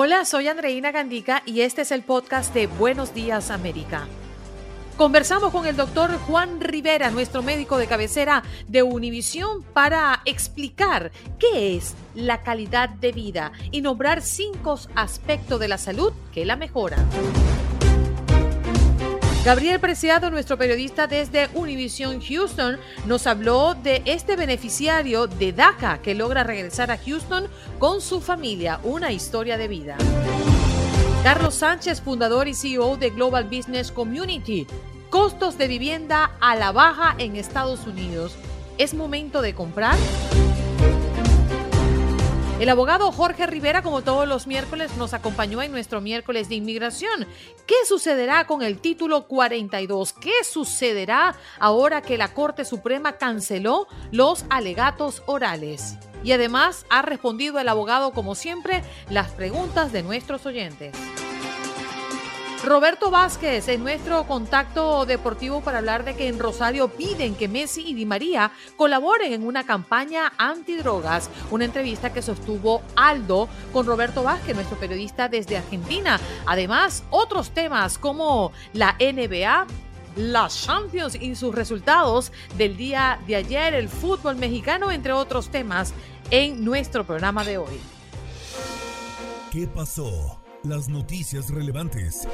Hola, soy Andreina Gandica y este es el podcast de Buenos Días América. Conversamos con el doctor Juan Rivera, nuestro médico de cabecera de Univisión, para explicar qué es la calidad de vida y nombrar cinco aspectos de la salud que la mejoran. Gabriel Preciado, nuestro periodista desde Univision Houston, nos habló de este beneficiario de DACA que logra regresar a Houston con su familia, una historia de vida. Carlos Sánchez, fundador y CEO de Global Business Community. Costos de vivienda a la baja en Estados Unidos. ¿Es momento de comprar? El abogado Jorge Rivera, como todos los miércoles, nos acompañó en nuestro miércoles de inmigración. ¿Qué sucederá con el título 42? ¿Qué sucederá ahora que la Corte Suprema canceló los alegatos orales? Y además ha respondido el abogado, como siempre, las preguntas de nuestros oyentes. Roberto Vázquez en nuestro contacto deportivo para hablar de que en Rosario piden que Messi y Di María colaboren en una campaña antidrogas. Una entrevista que sostuvo Aldo con Roberto Vázquez, nuestro periodista desde Argentina. Además, otros temas como la NBA, las Champions y sus resultados del día de ayer, el fútbol mexicano, entre otros temas, en nuestro programa de hoy. ¿Qué pasó? Las noticias relevantes.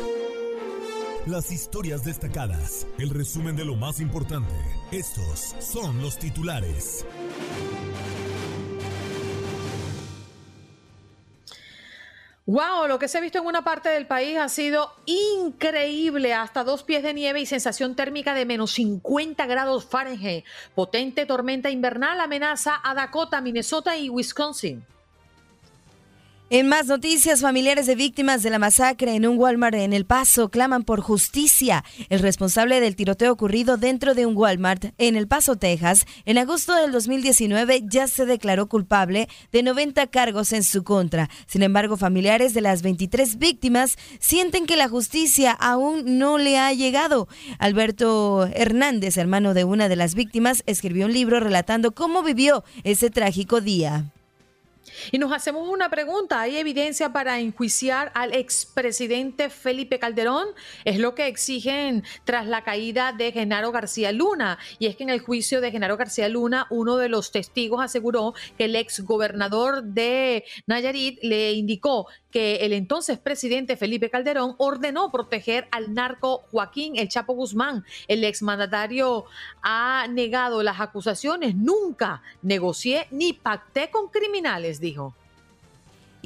Las historias destacadas. El resumen de lo más importante. Estos son los titulares. Wow, lo que se ha visto en una parte del país ha sido increíble, hasta dos pies de nieve y sensación térmica de menos 50 grados Fahrenheit. Potente tormenta invernal amenaza a Dakota, Minnesota y Wisconsin. En más noticias, familiares de víctimas de la masacre en un Walmart en El Paso claman por justicia. El responsable del tiroteo ocurrido dentro de un Walmart en El Paso, Texas, en agosto del 2019 ya se declaró culpable de 90 cargos en su contra. Sin embargo, familiares de las 23 víctimas sienten que la justicia aún no le ha llegado. Alberto Hernández, hermano de una de las víctimas, escribió un libro relatando cómo vivió ese trágico día. Y nos hacemos una pregunta, ¿hay evidencia para enjuiciar al expresidente Felipe Calderón? Es lo que exigen tras la caída de Genaro García Luna. Y es que en el juicio de Genaro García Luna, uno de los testigos aseguró que el ex gobernador de Nayarit le indicó que el entonces presidente Felipe Calderón ordenó proteger al narco Joaquín El Chapo Guzmán. El exmandatario ha negado las acusaciones. Nunca negocié ni pacté con criminales.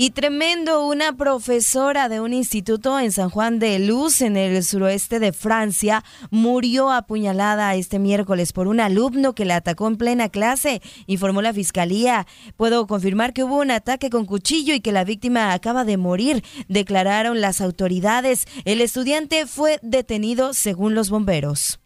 Y tremendo, una profesora de un instituto en San Juan de Luz, en el suroeste de Francia, murió apuñalada este miércoles por un alumno que la atacó en plena clase, informó la fiscalía. Puedo confirmar que hubo un ataque con cuchillo y que la víctima acaba de morir, declararon las autoridades. El estudiante fue detenido según los bomberos.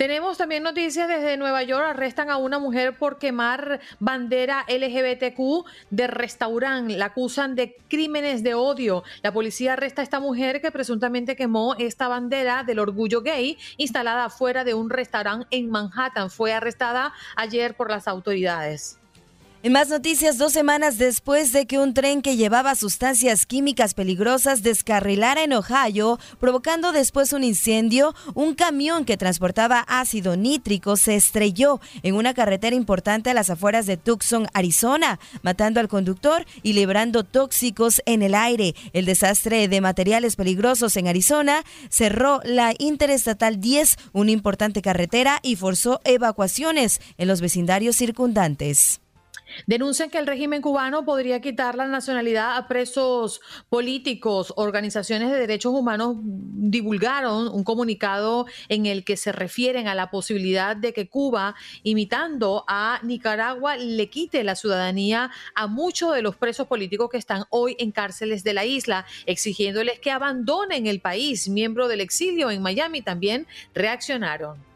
Tenemos también noticias desde Nueva York. Arrestan a una mujer por quemar bandera LGBTQ de restaurante. La acusan de crímenes de odio. La policía arresta a esta mujer que presuntamente quemó esta bandera del orgullo gay instalada afuera de un restaurante en Manhattan. Fue arrestada ayer por las autoridades. En más noticias, dos semanas después de que un tren que llevaba sustancias químicas peligrosas descarrilara en Ohio, provocando después un incendio, un camión que transportaba ácido nítrico se estrelló en una carretera importante a las afueras de Tucson, Arizona, matando al conductor y librando tóxicos en el aire. El desastre de materiales peligrosos en Arizona cerró la Interestatal 10, una importante carretera, y forzó evacuaciones en los vecindarios circundantes. Denuncian que el régimen cubano podría quitar la nacionalidad a presos políticos. Organizaciones de derechos humanos divulgaron un comunicado en el que se refieren a la posibilidad de que Cuba, imitando a Nicaragua, le quite la ciudadanía a muchos de los presos políticos que están hoy en cárceles de la isla, exigiéndoles que abandonen el país. Miembros del exilio en Miami también reaccionaron.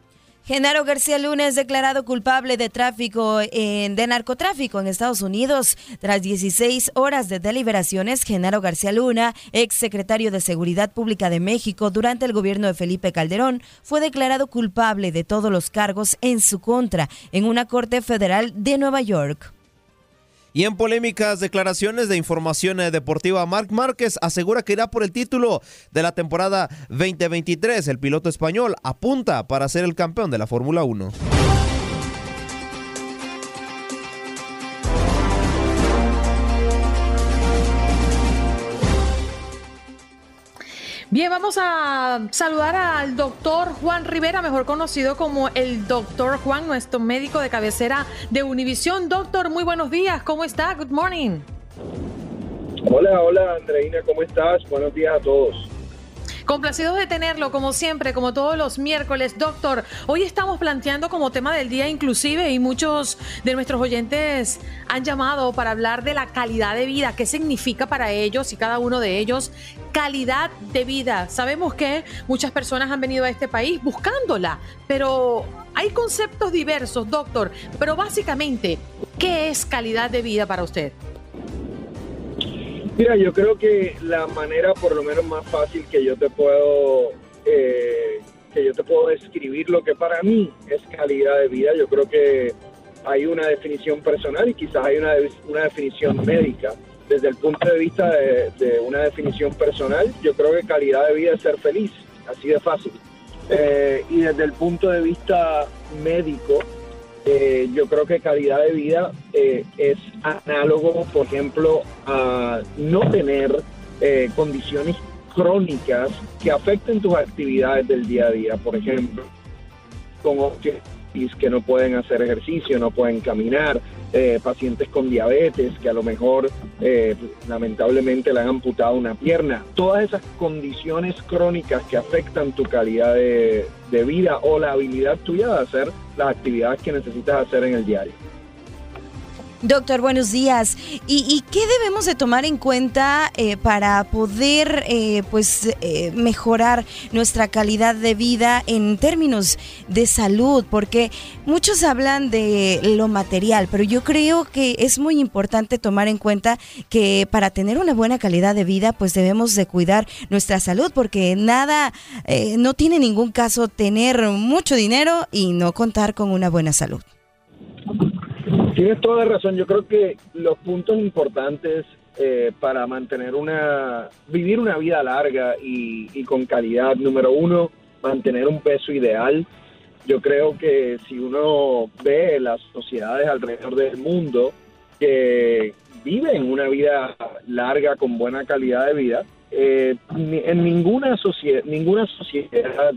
Genaro García Luna es declarado culpable de tráfico en, de narcotráfico en Estados Unidos. Tras 16 horas de deliberaciones, Genaro García Luna, ex secretario de Seguridad Pública de México durante el gobierno de Felipe Calderón, fue declarado culpable de todos los cargos en su contra en una corte federal de Nueva York. Y en polémicas declaraciones de información eh, deportiva, Marc Márquez asegura que irá por el título de la temporada 2023. El piloto español apunta para ser el campeón de la Fórmula 1. Bien, vamos a saludar al doctor Juan Rivera, mejor conocido como el doctor Juan, nuestro médico de cabecera de Univisión. Doctor, muy buenos días, ¿cómo está? Good morning. Hola, hola Andreina, ¿cómo estás? Buenos días a todos. Complacidos de tenerlo, como siempre, como todos los miércoles. Doctor, hoy estamos planteando como tema del día inclusive y muchos de nuestros oyentes han llamado para hablar de la calidad de vida, qué significa para ellos y cada uno de ellos calidad de vida. Sabemos que muchas personas han venido a este país buscándola, pero hay conceptos diversos, doctor. Pero básicamente, ¿qué es calidad de vida para usted? Mira, yo creo que la manera por lo menos más fácil que yo te puedo eh, que yo te puedo describir lo que para mí es calidad de vida, yo creo que hay una definición personal y quizás hay una, una definición médica. Desde el punto de vista de, una definición personal, yo creo que calidad de vida es ser feliz, así de fácil. Eh, y desde el punto de vista médico, eh, yo creo que calidad de vida eh, es análogo, por ejemplo, a no tener eh, condiciones crónicas que afecten tus actividades del día a día. Por ejemplo, con que no pueden hacer ejercicio, no pueden caminar, eh, pacientes con diabetes que a lo mejor eh, lamentablemente le han amputado una pierna. Todas esas condiciones crónicas que afectan tu calidad de vida o la habilidad tuya de hacer las actividades que necesitas hacer en el diario. Doctor, buenos días. ¿Y, qué debemos de tomar en cuenta eh, para poder eh, pues eh, mejorar nuestra calidad de vida en términos de salud? Porque muchos hablan de lo material, pero yo creo que es muy importante tomar en cuenta que para tener una buena calidad de vida pues debemos de cuidar nuestra salud porque nada, no tiene ningún caso tener mucho dinero y no contar con una buena salud. Tienes toda la razón. Yo creo que los puntos importantes eh, para mantener una, vivir una vida larga y, con calidad, número uno, mantener un peso ideal. Yo creo que si uno ve las sociedades alrededor del mundo que viven una vida larga con buena calidad de vida, eh, en ninguna sociedad, ninguna sociedad,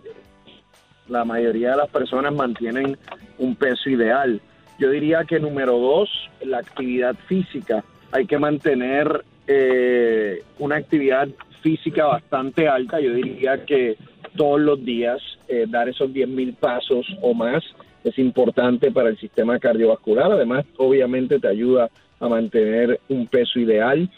la mayoría de las personas mantienen un peso ideal. Yo diría que número dos, la actividad física. Hay que mantener eh, una actividad física bastante alta. Yo diría que todos los días eh, dar esos 10.000 pasos o más es importante para el sistema cardiovascular. Además, obviamente te ayuda a mantener un peso ideal.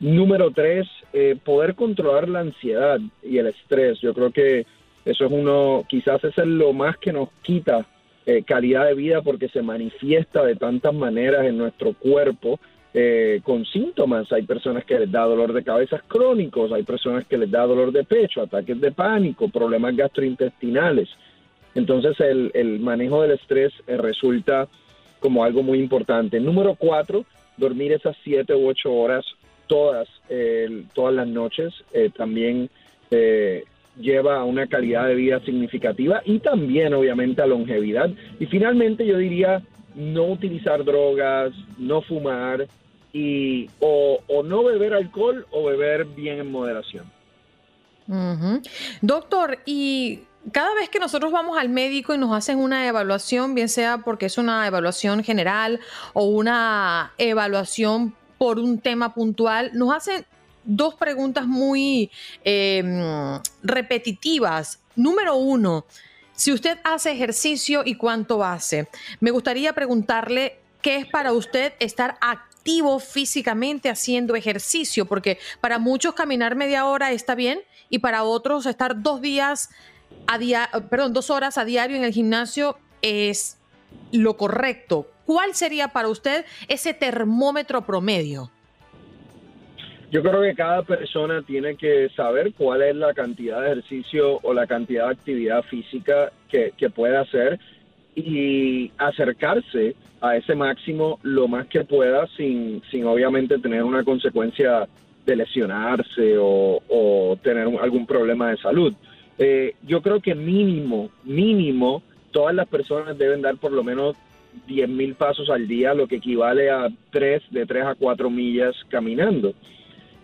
Número tres, eh, poder controlar la ansiedad y el estrés. Yo creo que eso es uno, quizás es lo más que nos quita eh, calidad de vida porque se manifiesta de tantas maneras en nuestro cuerpo eh, con síntomas. Hay personas que les da dolor de cabeza crónicos, hay personas que les da dolor de pecho, ataques de pánico, problemas gastrointestinales. Entonces el, manejo del estrés eh, resulta como algo muy importante. Número cuatro, dormir esas siete u ocho horas todas, todas las noches eh, también eh, lleva a una calidad de vida significativa y también obviamente a longevidad. Y finalmente yo diría no utilizar drogas, no fumar y o, no beber alcohol o beber bien en moderación. Doctor, y cada vez que nosotros vamos al médico y nos hacen una evaluación, bien sea porque es una evaluación general o una evaluación por un tema puntual, nos hacen dos preguntas muy em, repetitivas. Número uno, si usted hace ejercicio y cuánto hace. Me gustaría preguntarle qué es para usted estar activo físicamente haciendo ejercicio, porque para muchos caminar media hora está bien y para otros estar dos días a día, perdón, dos horas a diario en el gimnasio es lo correcto. ¿Cuál sería para usted ese termómetro promedio? Yo creo que cada persona tiene que saber cuál es la cantidad de ejercicio o la cantidad de actividad física que, puede hacer y acercarse a ese máximo lo más que pueda sin, sin obviamente tener una consecuencia de lesionarse o, tener algún problema de salud. Eh, yo creo que mínimo, mínimo, todas las personas deben dar por lo menos 10 mil pasos al día, lo que equivale a 3, de 3 a 4 millas caminando.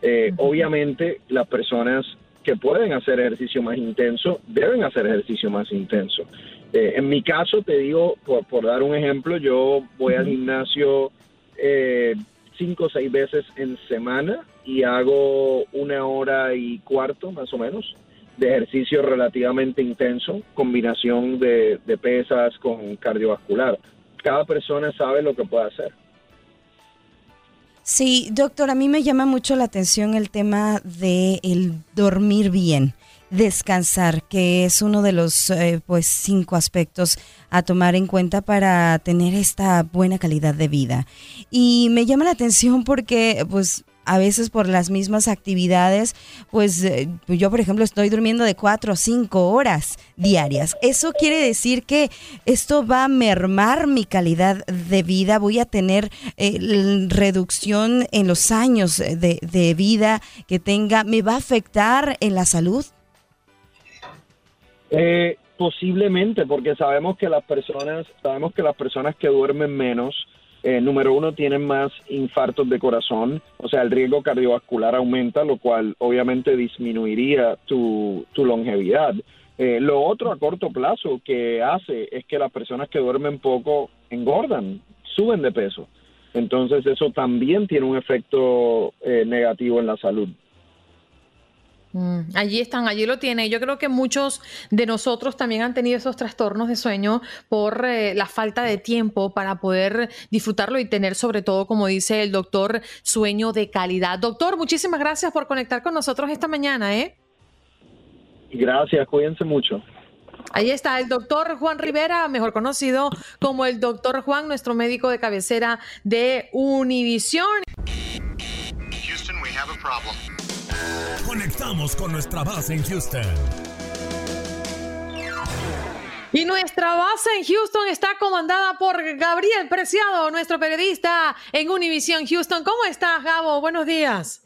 Eh, obviamente, las personas que pueden hacer ejercicio más intenso deben hacer ejercicio más intenso. Eh, en mi caso, te digo, por, dar un ejemplo, yo voy al gimnasio eh, cinco o seis veces en semana y hago una hora y cuarto más o menos de ejercicio relativamente intenso, combinación de pesas con cardiovascular cada persona sabe lo que puede hacer. Sí, doctor, a mí me llama mucho la atención el tema de el dormir bien, descansar, que es uno de los eh, pues cinco aspectos a tomar en cuenta para tener esta buena calidad de vida. Y me llama la atención porque pues a veces por las mismas actividades, pues eh, yo por ejemplo estoy durmiendo de cuatro o cinco horas diarias. Eso quiere decir que esto va a mermar mi calidad de vida, voy a tener eh, reducción en los años de, de vida que tenga, me va a afectar en la salud. Eh, posiblemente, porque sabemos que las personas, sabemos que las personas que duermen menos, eh, número uno, tienen más infartos de corazón, o sea, el riesgo cardiovascular aumenta, lo cual obviamente disminuiría tu, longevidad. Eh, lo otro a corto plazo que hace es que las personas que duermen poco engordan, suben de peso. Entonces eso también tiene un efecto eh, negativo en la salud. Mm, allí están, allí lo tiene. Yo creo que muchos de nosotros también han tenido esos trastornos de sueño por eh, la falta de tiempo para poder disfrutarlo y tener sobre todo, como dice el doctor, sueño de calidad. Doctor, muchísimas gracias por conectar con nosotros esta mañana. ¿eh? Gracias, cuídense mucho. Ahí está el doctor Juan Rivera, mejor conocido como el doctor Juan, nuestro médico de cabecera de Univisión. Houston, we have a problem. Conectamos con nuestra base en Houston. Y nuestra base en Houston está comandada por Gabriel Preciado, nuestro periodista en Univision Houston. ¿Cómo estás, Gabo? Buenos días.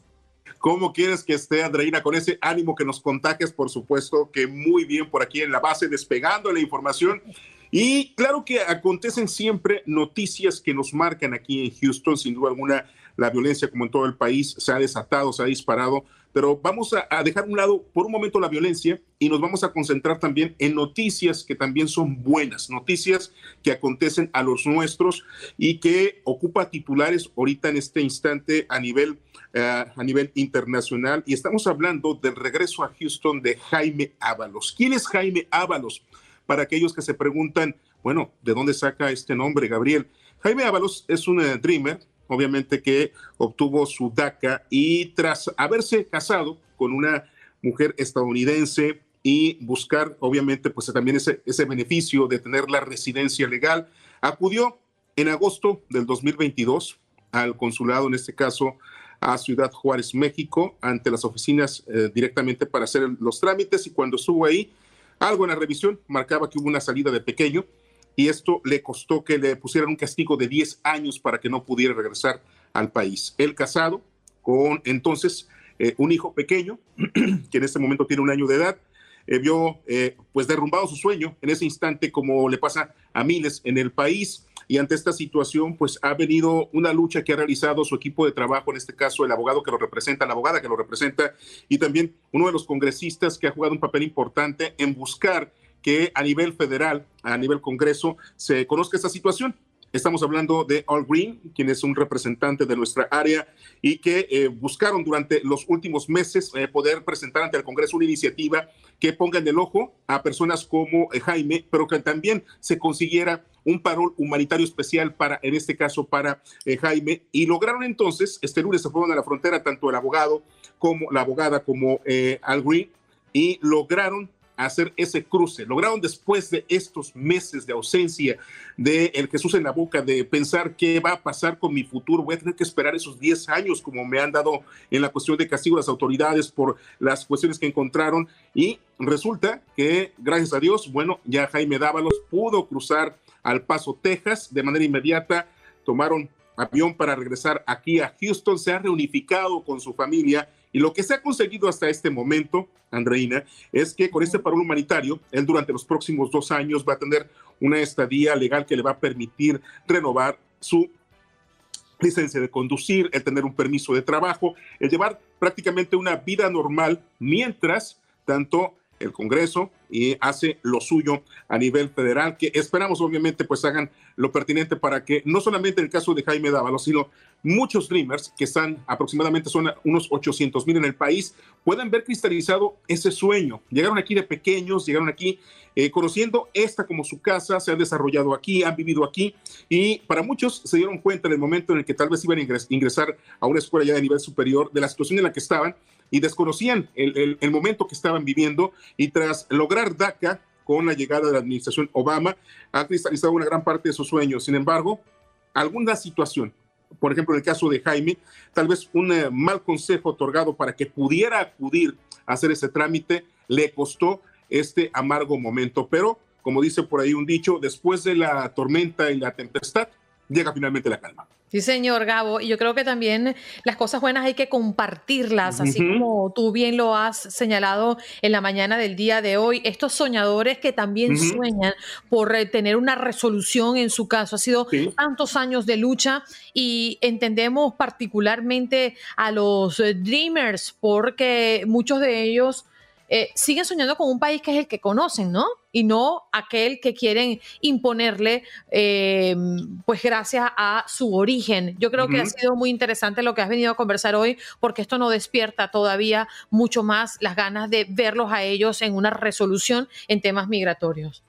¿Cómo quieres que esté, Andreina? Con ese ánimo que nos contagias, por supuesto, que muy bien por aquí en la base, despegando la información. Y claro que acontecen siempre noticias que nos marcan aquí en Houston, sin duda alguna, la violencia como en todo el país se ha desatado, se ha disparado pero vamos a, dejar a un lado por un momento la violencia y nos vamos a concentrar también en noticias que también son buenas, noticias que acontecen a los nuestros y que ocupa titulares ahorita en este instante a nivel, eh, a nivel internacional. Y estamos hablando del regreso a Houston de Jaime Ábalos. ¿Quién es Jaime Ábalos? Para aquellos que se preguntan, bueno, ¿de dónde saca este nombre, Gabriel? Jaime Ábalos es un eh, dreamer, obviamente que obtuvo su DACA y tras haberse casado con una mujer estadounidense y buscar, obviamente, pues también ese, ese beneficio de tener la residencia legal, acudió en agosto del 2022 al consulado, en este caso a Ciudad Juárez, México, ante las oficinas eh, directamente para hacer los trámites y cuando estuvo ahí, algo en la revisión marcaba que hubo una salida de pequeño y esto le costó que le pusieran un castigo de 10 años para que no pudiera regresar al país. Él casado con entonces eh, un hijo pequeño, que en este momento tiene un año de edad, eh, vio eh, pues derrumbado su sueño en ese instante como le pasa a miles en el país y ante esta situación pues ha venido una lucha que ha realizado su equipo de trabajo, en este caso el abogado que lo representa, la abogada que lo representa y también uno de los congresistas que ha jugado un papel importante en buscar que a nivel federal, a nivel Congreso, se conozca esta situación. Estamos hablando de All Green, quien es un representante de nuestra área y que eh, buscaron durante los últimos meses eh, poder presentar ante el Congreso una iniciativa que ponga en el ojo a personas como eh, Jaime, pero que también se consiguiera un parol humanitario especial para, en este caso, para Jaime. Y lograron entonces, este lunes se fueron a la frontera tanto el abogado como la abogada como Al Green y lograron hacer ese cruce. Lograron después de estos meses de ausencia de el Jesús en la boca, de pensar qué va a pasar con mi futuro. Voy a tener que esperar esos 10 años como me han dado en la cuestión de castigo las autoridades por las cuestiones que encontraron. Y resulta que, gracias a Dios, bueno, ya Jaime Dávalos pudo cruzar al Paso, Texas de manera inmediata. Tomaron avión para regresar aquí a Houston, se ha reunificado con su familia y lo que se ha conseguido hasta este momento, Andreina, es que con este paro humanitario, él durante los próximos dos años va a tener una estadía legal que le va a permitir renovar su licencia de conducir, el tener un permiso de trabajo, el llevar prácticamente una vida normal mientras tanto el Congreso y hace lo suyo a nivel federal, que esperamos obviamente pues hagan lo pertinente para que no solamente en el caso de Jaime Dávalos, sino muchos Dreamers, que están aproximadamente son unos 800 mil en el país, puedan ver cristalizado ese sueño. Llegaron aquí de pequeños, llegaron aquí eh, conociendo esta como su casa, se han desarrollado aquí, han vivido aquí y para muchos se dieron cuenta en el momento en el que tal vez iban a ingresar a una escuela ya de nivel superior de la situación en la que estaban y desconocían el, el, momento que estaban viviendo y tras lograr DACA con la llegada de la administración Obama, ha cristalizado una gran parte de sus sueños. Sin embargo, alguna situación, por ejemplo, en el caso de Jaime, tal vez un eh, mal consejo otorgado para que pudiera acudir a hacer ese trámite, le costó este amargo momento. Pero, como dice por ahí un dicho, después de la tormenta y la tempestad, llega finalmente la calma. Sí, señor Gabo. Y yo creo que también las cosas buenas hay que compartirlas, así como tú bien lo has señalado en la mañana del día de hoy. Estos soñadores que también sueñan por eh, tener una resolución en su caso. Ha sido tantos años de lucha y entendemos particularmente a los eh, Dreamers porque muchos de ellos eh, siguen soñando con un país que es el que conocen, ¿no? Y no aquel que quieren imponerle, eh, pues gracias a su origen. Yo creo que ha sido muy interesante lo que has venido a conversar hoy, porque esto no despierta todavía mucho más las ganas de verlos a ellos en una resolución en temas migratorios.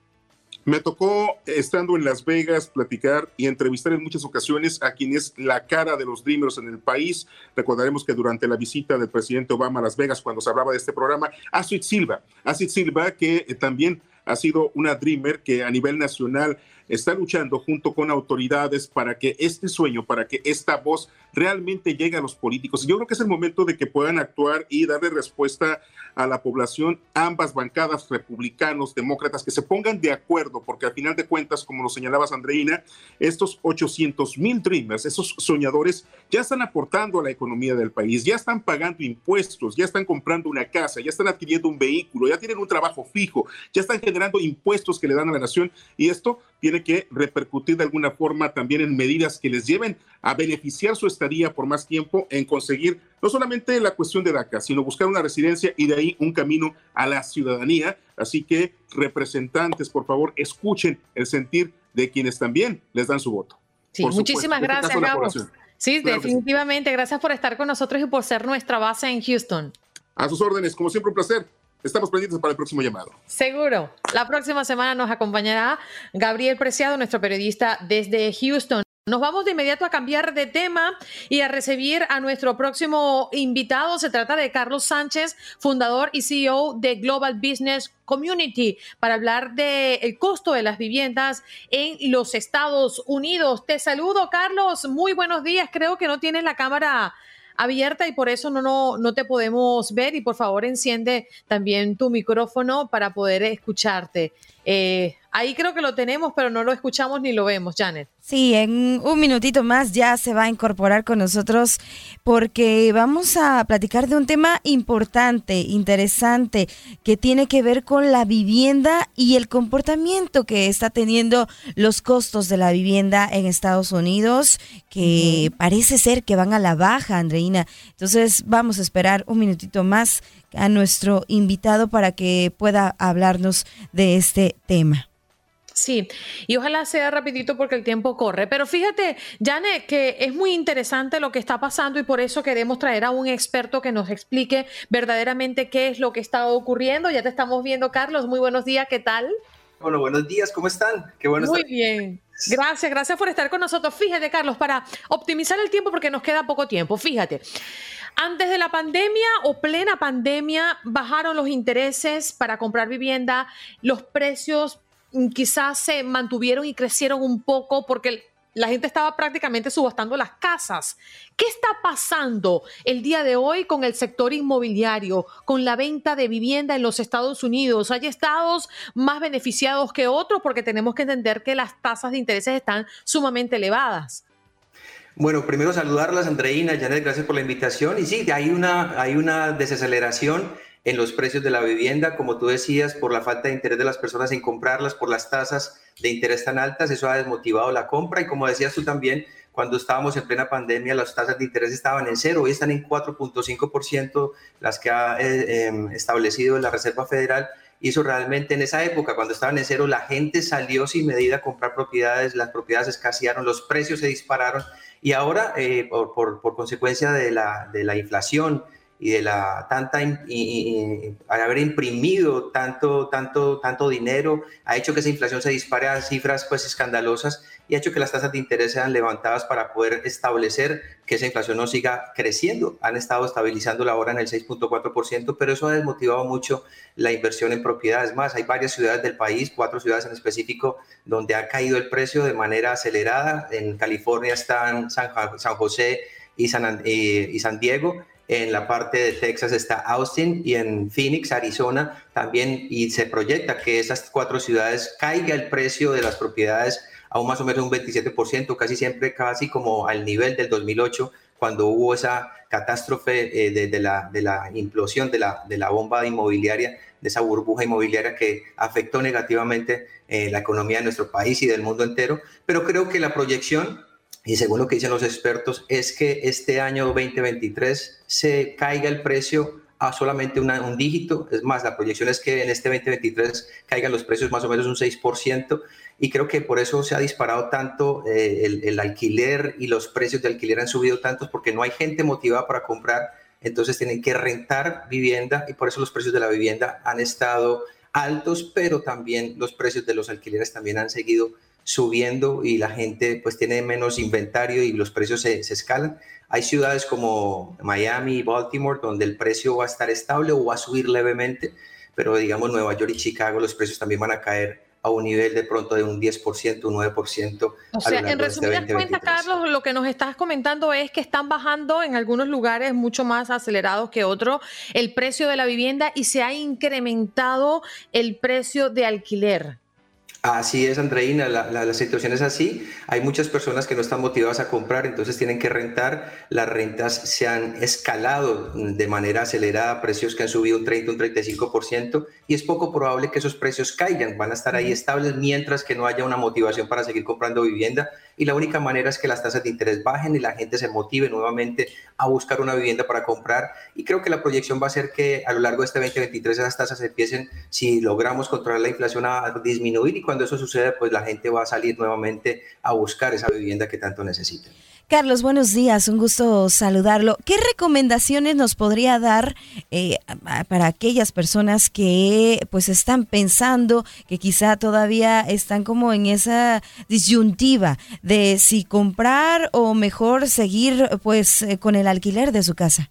Me tocó, estando en Las Vegas, platicar y entrevistar en muchas ocasiones a quien es la cara de los Dreamers en el país. Recordaremos que durante la visita del presidente Obama a Las Vegas, cuando se hablaba de este programa, Astrid Silva, Astrid Silva, que eh, también ha sido una Dreamer que a nivel nacional está luchando junto con autoridades para que este sueño, para que esta voz realmente llegue a los políticos. Yo creo que es el momento de que puedan actuar y darle respuesta a la población, ambas bancadas, republicanos, demócratas, que se pongan de acuerdo, porque al final de cuentas, como lo señalabas, Andreina, estos 800 mil dreamers, esos soñadores, ya están aportando a la economía del país, ya están pagando impuestos, ya están comprando una casa, ya están adquiriendo un vehículo, ya tienen un trabajo fijo, ya están generando impuestos que le dan a la nación y esto tiene que repercutir de alguna forma también en medidas que les lleven a beneficiar su estadía por más tiempo en conseguir no solamente la cuestión de DACA, sino buscar una residencia y de ahí un camino a la ciudadanía. Así que, representantes, por favor, escuchen el sentir de quienes también les dan su voto. Sí, muchísimas este gracias, Gabo. Sí, definitivamente. Gracias por estar con nosotros y por ser nuestra base en Houston. A sus órdenes, como siempre, un placer. Estamos pendientes para el próximo llamado. Seguro. La próxima semana nos acompañará Gabriel Preciado, nuestro periodista desde Houston. Nos vamos de inmediato a cambiar de tema y a recibir a nuestro próximo invitado. Se trata de Carlos Sánchez, fundador y CEO de Global Business Community, para hablar del costo de las viviendas en los Estados Unidos. Te saludo, Carlos. Muy buenos días. Creo que no tienes la cámara abierta y por eso no, no, no te podemos ver y por favor enciende también tu micrófono para poder escucharte. Eh, ahí creo que lo tenemos, pero no lo escuchamos ni lo vemos, Janet. Sí, en un minutito más ya se va a incorporar con nosotros porque vamos a platicar de un tema importante, interesante, que tiene que ver con la vivienda y el comportamiento que está teniendo los costos de la vivienda en Estados Unidos, que parece ser que van a la baja, Andreina. Entonces vamos a esperar un minutito más a nuestro invitado para que pueda hablarnos de este tema. Sí, y ojalá sea rapidito porque el tiempo corre. Pero fíjate, Janet, que es muy interesante lo que está pasando y por eso queremos traer a un experto que nos explique verdaderamente qué es lo que está ocurriendo. Ya te estamos viendo, Carlos. Muy buenos días, ¿qué tal? Bueno, buenos días, ¿cómo están? Qué bueno Muy bien. Gracias, gracias por estar con nosotros. Fíjate, Carlos, para optimizar el tiempo porque nos queda poco tiempo. Fíjate, antes de la pandemia o plena pandemia bajaron los intereses para comprar vivienda, los precios quizás se mantuvieron y crecieron un poco porque la gente estaba prácticamente subastando las casas. ¿Qué está pasando el día de hoy con el sector inmobiliario, con la venta de vivienda en los Estados Unidos? ¿Hay estados más beneficiados que otros? Porque tenemos que entender que las tasas de intereses están sumamente elevadas. Bueno, primero saludarlas, Andreina, Janet, gracias por la invitación. Y sí, hay una, hay una desaceleración en los precios de la vivienda, como tú decías, por la falta de interés de las personas en comprarlas, por las tasas de interés tan altas, eso ha desmotivado la compra y como decías tú también, cuando estábamos en plena pandemia, las tasas de interés estaban en cero, hoy están en 4.5%, las que ha eh, em, establecido la Reserva Federal. Eso realmente en esa época, cuando estaban en cero, la gente salió sin medida a comprar propiedades, las propiedades escasearon, los precios se dispararon. Y ahora, eh, por, por, por, consecuencia de la, de la inflación, y de la tanta y, haber imprimido tanto tanto tanto dinero ha hecho que esa inflación se dispare a cifras pues escandalosas y ha hecho que las tasas de interés sean levantadas para poder establecer que esa inflación no siga creciendo. Han estado estabilizando la hora en el 6.4%, pero eso ha desmotivado mucho la inversión en propiedades. Más, hay varias ciudades del país, cuatro ciudades en específico, donde ha caído el precio de manera acelerada. En California están San, José y San, y San Diego en la parte de Texas está Austin y en Phoenix, Arizona también, y se proyecta que esas cuatro ciudades caiga el precio de las propiedades a un más o menos un 27%, casi siempre casi como al nivel del 2008, cuando hubo esa catástrofe eh, de, la, de, la, implosión de la, de la bomba inmobiliaria, de esa burbuja inmobiliaria que afectó negativamente eh, la economía de nuestro país y del mundo entero. Pero creo que la proyección y según lo que dicen los expertos, es que este año 2023 se caiga el precio a solamente un dígito. Es más, la proyección es que en este 2023 caigan los precios más o menos un 6%. Y creo que por eso se ha disparado tanto eh, el, el, alquiler y los precios de alquiler han subido tantos porque no hay gente motivada para comprar. Entonces tienen que rentar vivienda y por eso los precios de la vivienda han estado altos, pero también los precios de los alquileres también han seguido subiendo y la gente pues tiene menos inventario y los precios se, escalan. Hay ciudades como Miami y Baltimore donde el precio va a estar estable o va a subir levemente, pero digamos Nueva York y Chicago los precios también van a caer a un nivel de pronto de un 10%, un 9%. O sea, en este resumidas cuentas, Carlos, lo que nos estás comentando es que están bajando en algunos lugares mucho más acelerados que otros el precio de la vivienda y se ha incrementado el precio de alquiler. Así es, Andreina, la, situación es así. Hay muchas personas que no están motivadas a comprar, entonces tienen que rentar. Las rentas se han escalado de manera acelerada, precios que han subido un 30, un 35%, y es poco probable que esos precios caigan, van a estar ahí estables mientras que no haya una motivación para seguir comprando vivienda. Y la única manera es que las tasas de interés bajen y la gente se motive nuevamente a buscar una vivienda para comprar. Y creo que la proyección va a ser que a lo largo de este 2023 esas tasas empiecen, si logramos controlar la inflación, a disminuir y cuando eso sucede, pues la gente va a salir nuevamente a buscar esa vivienda que tanto necesita. Carlos, buenos días, un gusto saludarlo. ¿Qué recomendaciones nos podría dar eh, para aquellas personas que pues están pensando, que quizá todavía están como en esa disyuntiva de si comprar o mejor seguir pues eh, con el alquiler de su casa?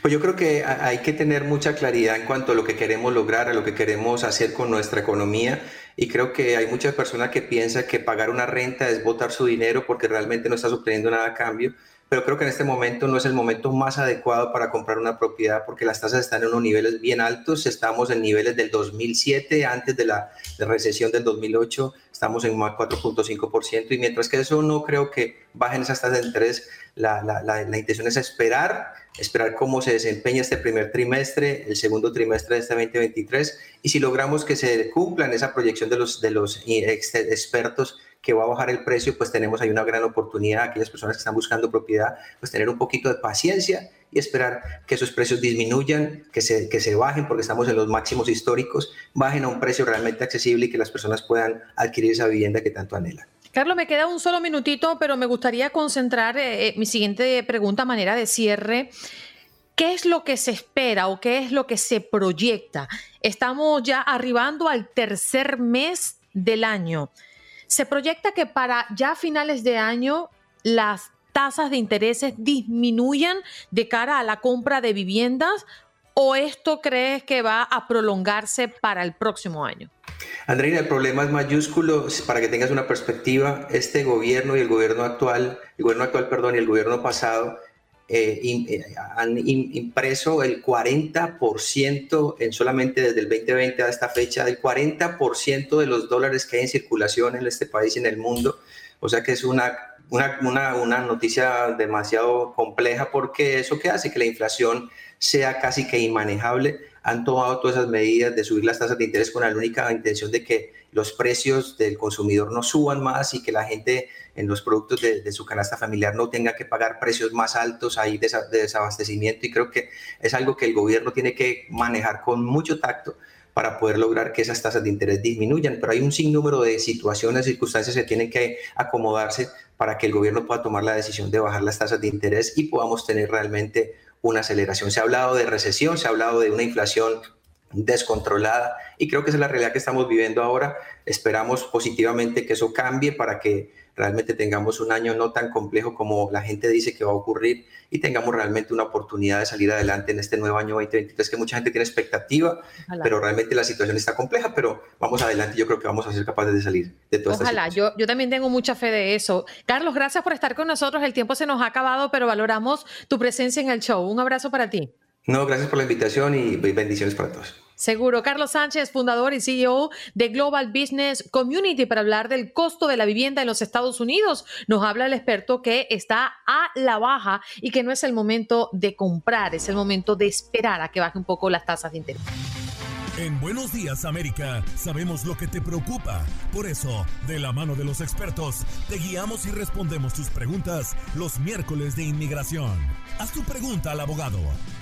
Pues yo creo que hay que tener mucha claridad en cuanto a lo que queremos lograr, a lo que queremos hacer con nuestra economía y creo que hay muchas personas que piensan que pagar una renta es botar su dinero porque realmente no está obteniendo nada a cambio, pero creo que en este momento no es el momento más adecuado para comprar una propiedad porque las tasas están en unos niveles bien altos, estamos en niveles del 2007, antes de la, recesión del 2008, estamos en más 4.5% y mientras que eso no creo que bajen esas tasas de interés, la, la, la, intención es esperar, esperar cómo se desempeña este primer trimestre, el segundo trimestre de este 2023 y si logramos que se cumplan esa proyección de los, de los expertos, que va a bajar el precio, pues tenemos ahí una gran oportunidad, aquellas personas que están buscando propiedad, pues tener un poquito de paciencia y esperar que esos precios disminuyan, que se, que se bajen, porque estamos en los máximos históricos, bajen a un precio realmente accesible y que las personas puedan adquirir esa vivienda que tanto anhelan. Carlos, me queda un solo minutito, pero me gustaría concentrar eh, eh, mi siguiente pregunta manera de cierre. ¿Qué es lo que se espera o qué es lo que se proyecta? Estamos ya arribando al tercer mes del año. Se proyecta que para ya finales de año las tasas de intereses disminuyan de cara a la compra de viviendas o esto crees que va a prolongarse para el próximo año? Andreina, el problema es mayúsculo. Para que tengas una perspectiva, este gobierno y el gobierno actual, el gobierno actual, perdón, y el gobierno pasado eh, eh, han impreso el 40% en solamente desde el 2020 a esta fecha, el 40% de los dólares que hay en circulación en este país y en el mundo. O sea que es una, una, una, una noticia demasiado compleja porque eso que hace que la inflación sea casi que inmanejable. Han tomado todas esas medidas de subir las tasas de interés con la única intención de que los precios del consumidor no suban más y que la gente en los productos de, su canasta familiar no tenga que pagar precios más altos ahí de, desabastecimiento y creo que es algo que el gobierno tiene que manejar con mucho tacto para poder lograr que esas tasas de interés disminuyan, pero hay un sinnúmero de situaciones, circunstancias que tienen que acomodarse para que el gobierno pueda tomar la decisión de bajar las tasas de interés y podamos tener realmente una aceleración. Se ha hablado de recesión, se ha hablado de una inflación descontrolada y creo que esa es la realidad que estamos viviendo ahora. Esperamos positivamente que eso cambie para que realmente tengamos un año no tan complejo como la gente dice que va a ocurrir y tengamos realmente una oportunidad de salir adelante en este nuevo año 2023 que mucha gente tiene expectativa, pero realmente la situación está compleja, pero vamos adelante, yo creo que vamos a ser capaces de salir de toda Ojalá, esta yo, yo también tengo mucha fe de eso. Carlos, gracias por estar con nosotros, el tiempo se nos ha acabado, pero valoramos tu presencia en el show. Un abrazo para ti. No, gracias por la invitación y bendiciones para todos. Seguro. Carlos Sánchez, fundador y CEO de Global Business Community, para hablar del costo de la vivienda en los Estados Unidos. Nos habla el experto que está a la baja y que no es el momento de comprar, es el momento de esperar a que baje un poco las tasas de interés. En Buenos Días América sabemos lo que te preocupa. Por eso, de la mano de los expertos, te guiamos y respondemos tus preguntas los miércoles de inmigración. Haz tu pregunta al abogado.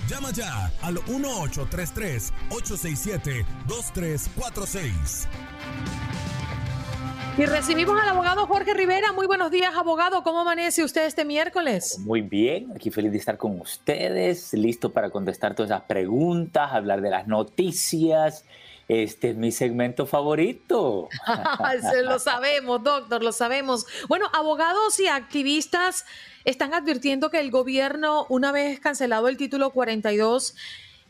Llama ya al 1833-867-2346. Y recibimos al abogado Jorge Rivera. Muy buenos días, abogado. ¿Cómo amanece usted este miércoles? Muy bien, aquí feliz de estar con ustedes, listo para contestar todas esas preguntas, hablar de las noticias. Este es mi segmento favorito. lo sabemos, doctor, lo sabemos. Bueno, abogados y activistas están advirtiendo que el gobierno, una vez cancelado el título 42,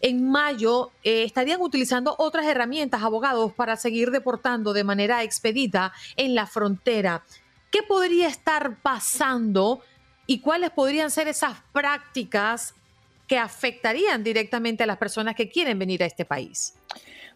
en mayo eh, estarían utilizando otras herramientas, abogados, para seguir deportando de manera expedita en la frontera. ¿Qué podría estar pasando y cuáles podrían ser esas prácticas que afectarían directamente a las personas que quieren venir a este país?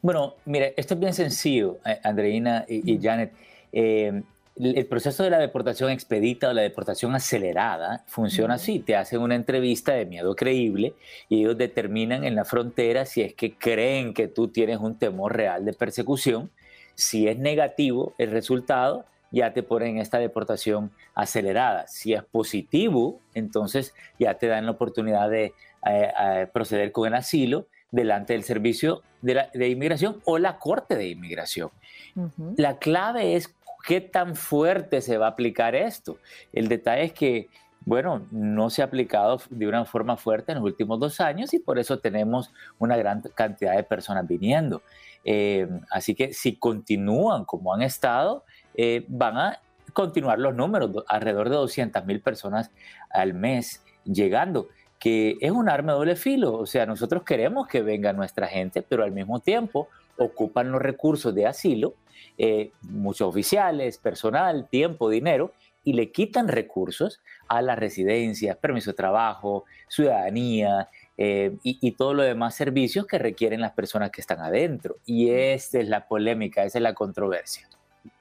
Bueno, mire, esto es bien sencillo, eh, Andreina y, Janet. Eh, el proceso de la deportación expedita o la deportación acelerada funciona así. Te hacen una entrevista de miedo creíble y ellos determinan en la frontera si es que creen que tú tienes un temor real de persecución. Si es negativo el resultado, ya te ponen esta deportación acelerada. Si es positivo, entonces ya te dan la oportunidad de eh, eh, proceder con el asilo delante del servicio de, inmigración o la corte de inmigración. La clave es ¿Qué tan fuerte se va a aplicar esto? El detalle es que, bueno, no se ha aplicado de una forma fuerte en los últimos dos años y por eso tenemos una gran cantidad de personas viniendo. Eh, así que si continúan como han estado, eh, van a continuar los números, alrededor de 200 mil personas al mes llegando que es un arma de doble filo. O sea, nosotros queremos que venga nuestra gente, pero al mismo tiempo ocupan los recursos de asilo, eh, muchos oficiales, personal, tiempo, dinero, y le quitan recursos a las residencias, permiso de trabajo, ciudadanía eh, y, y todos los demás servicios que requieren las personas que están adentro. Y esta es la polémica, esa es la controversia.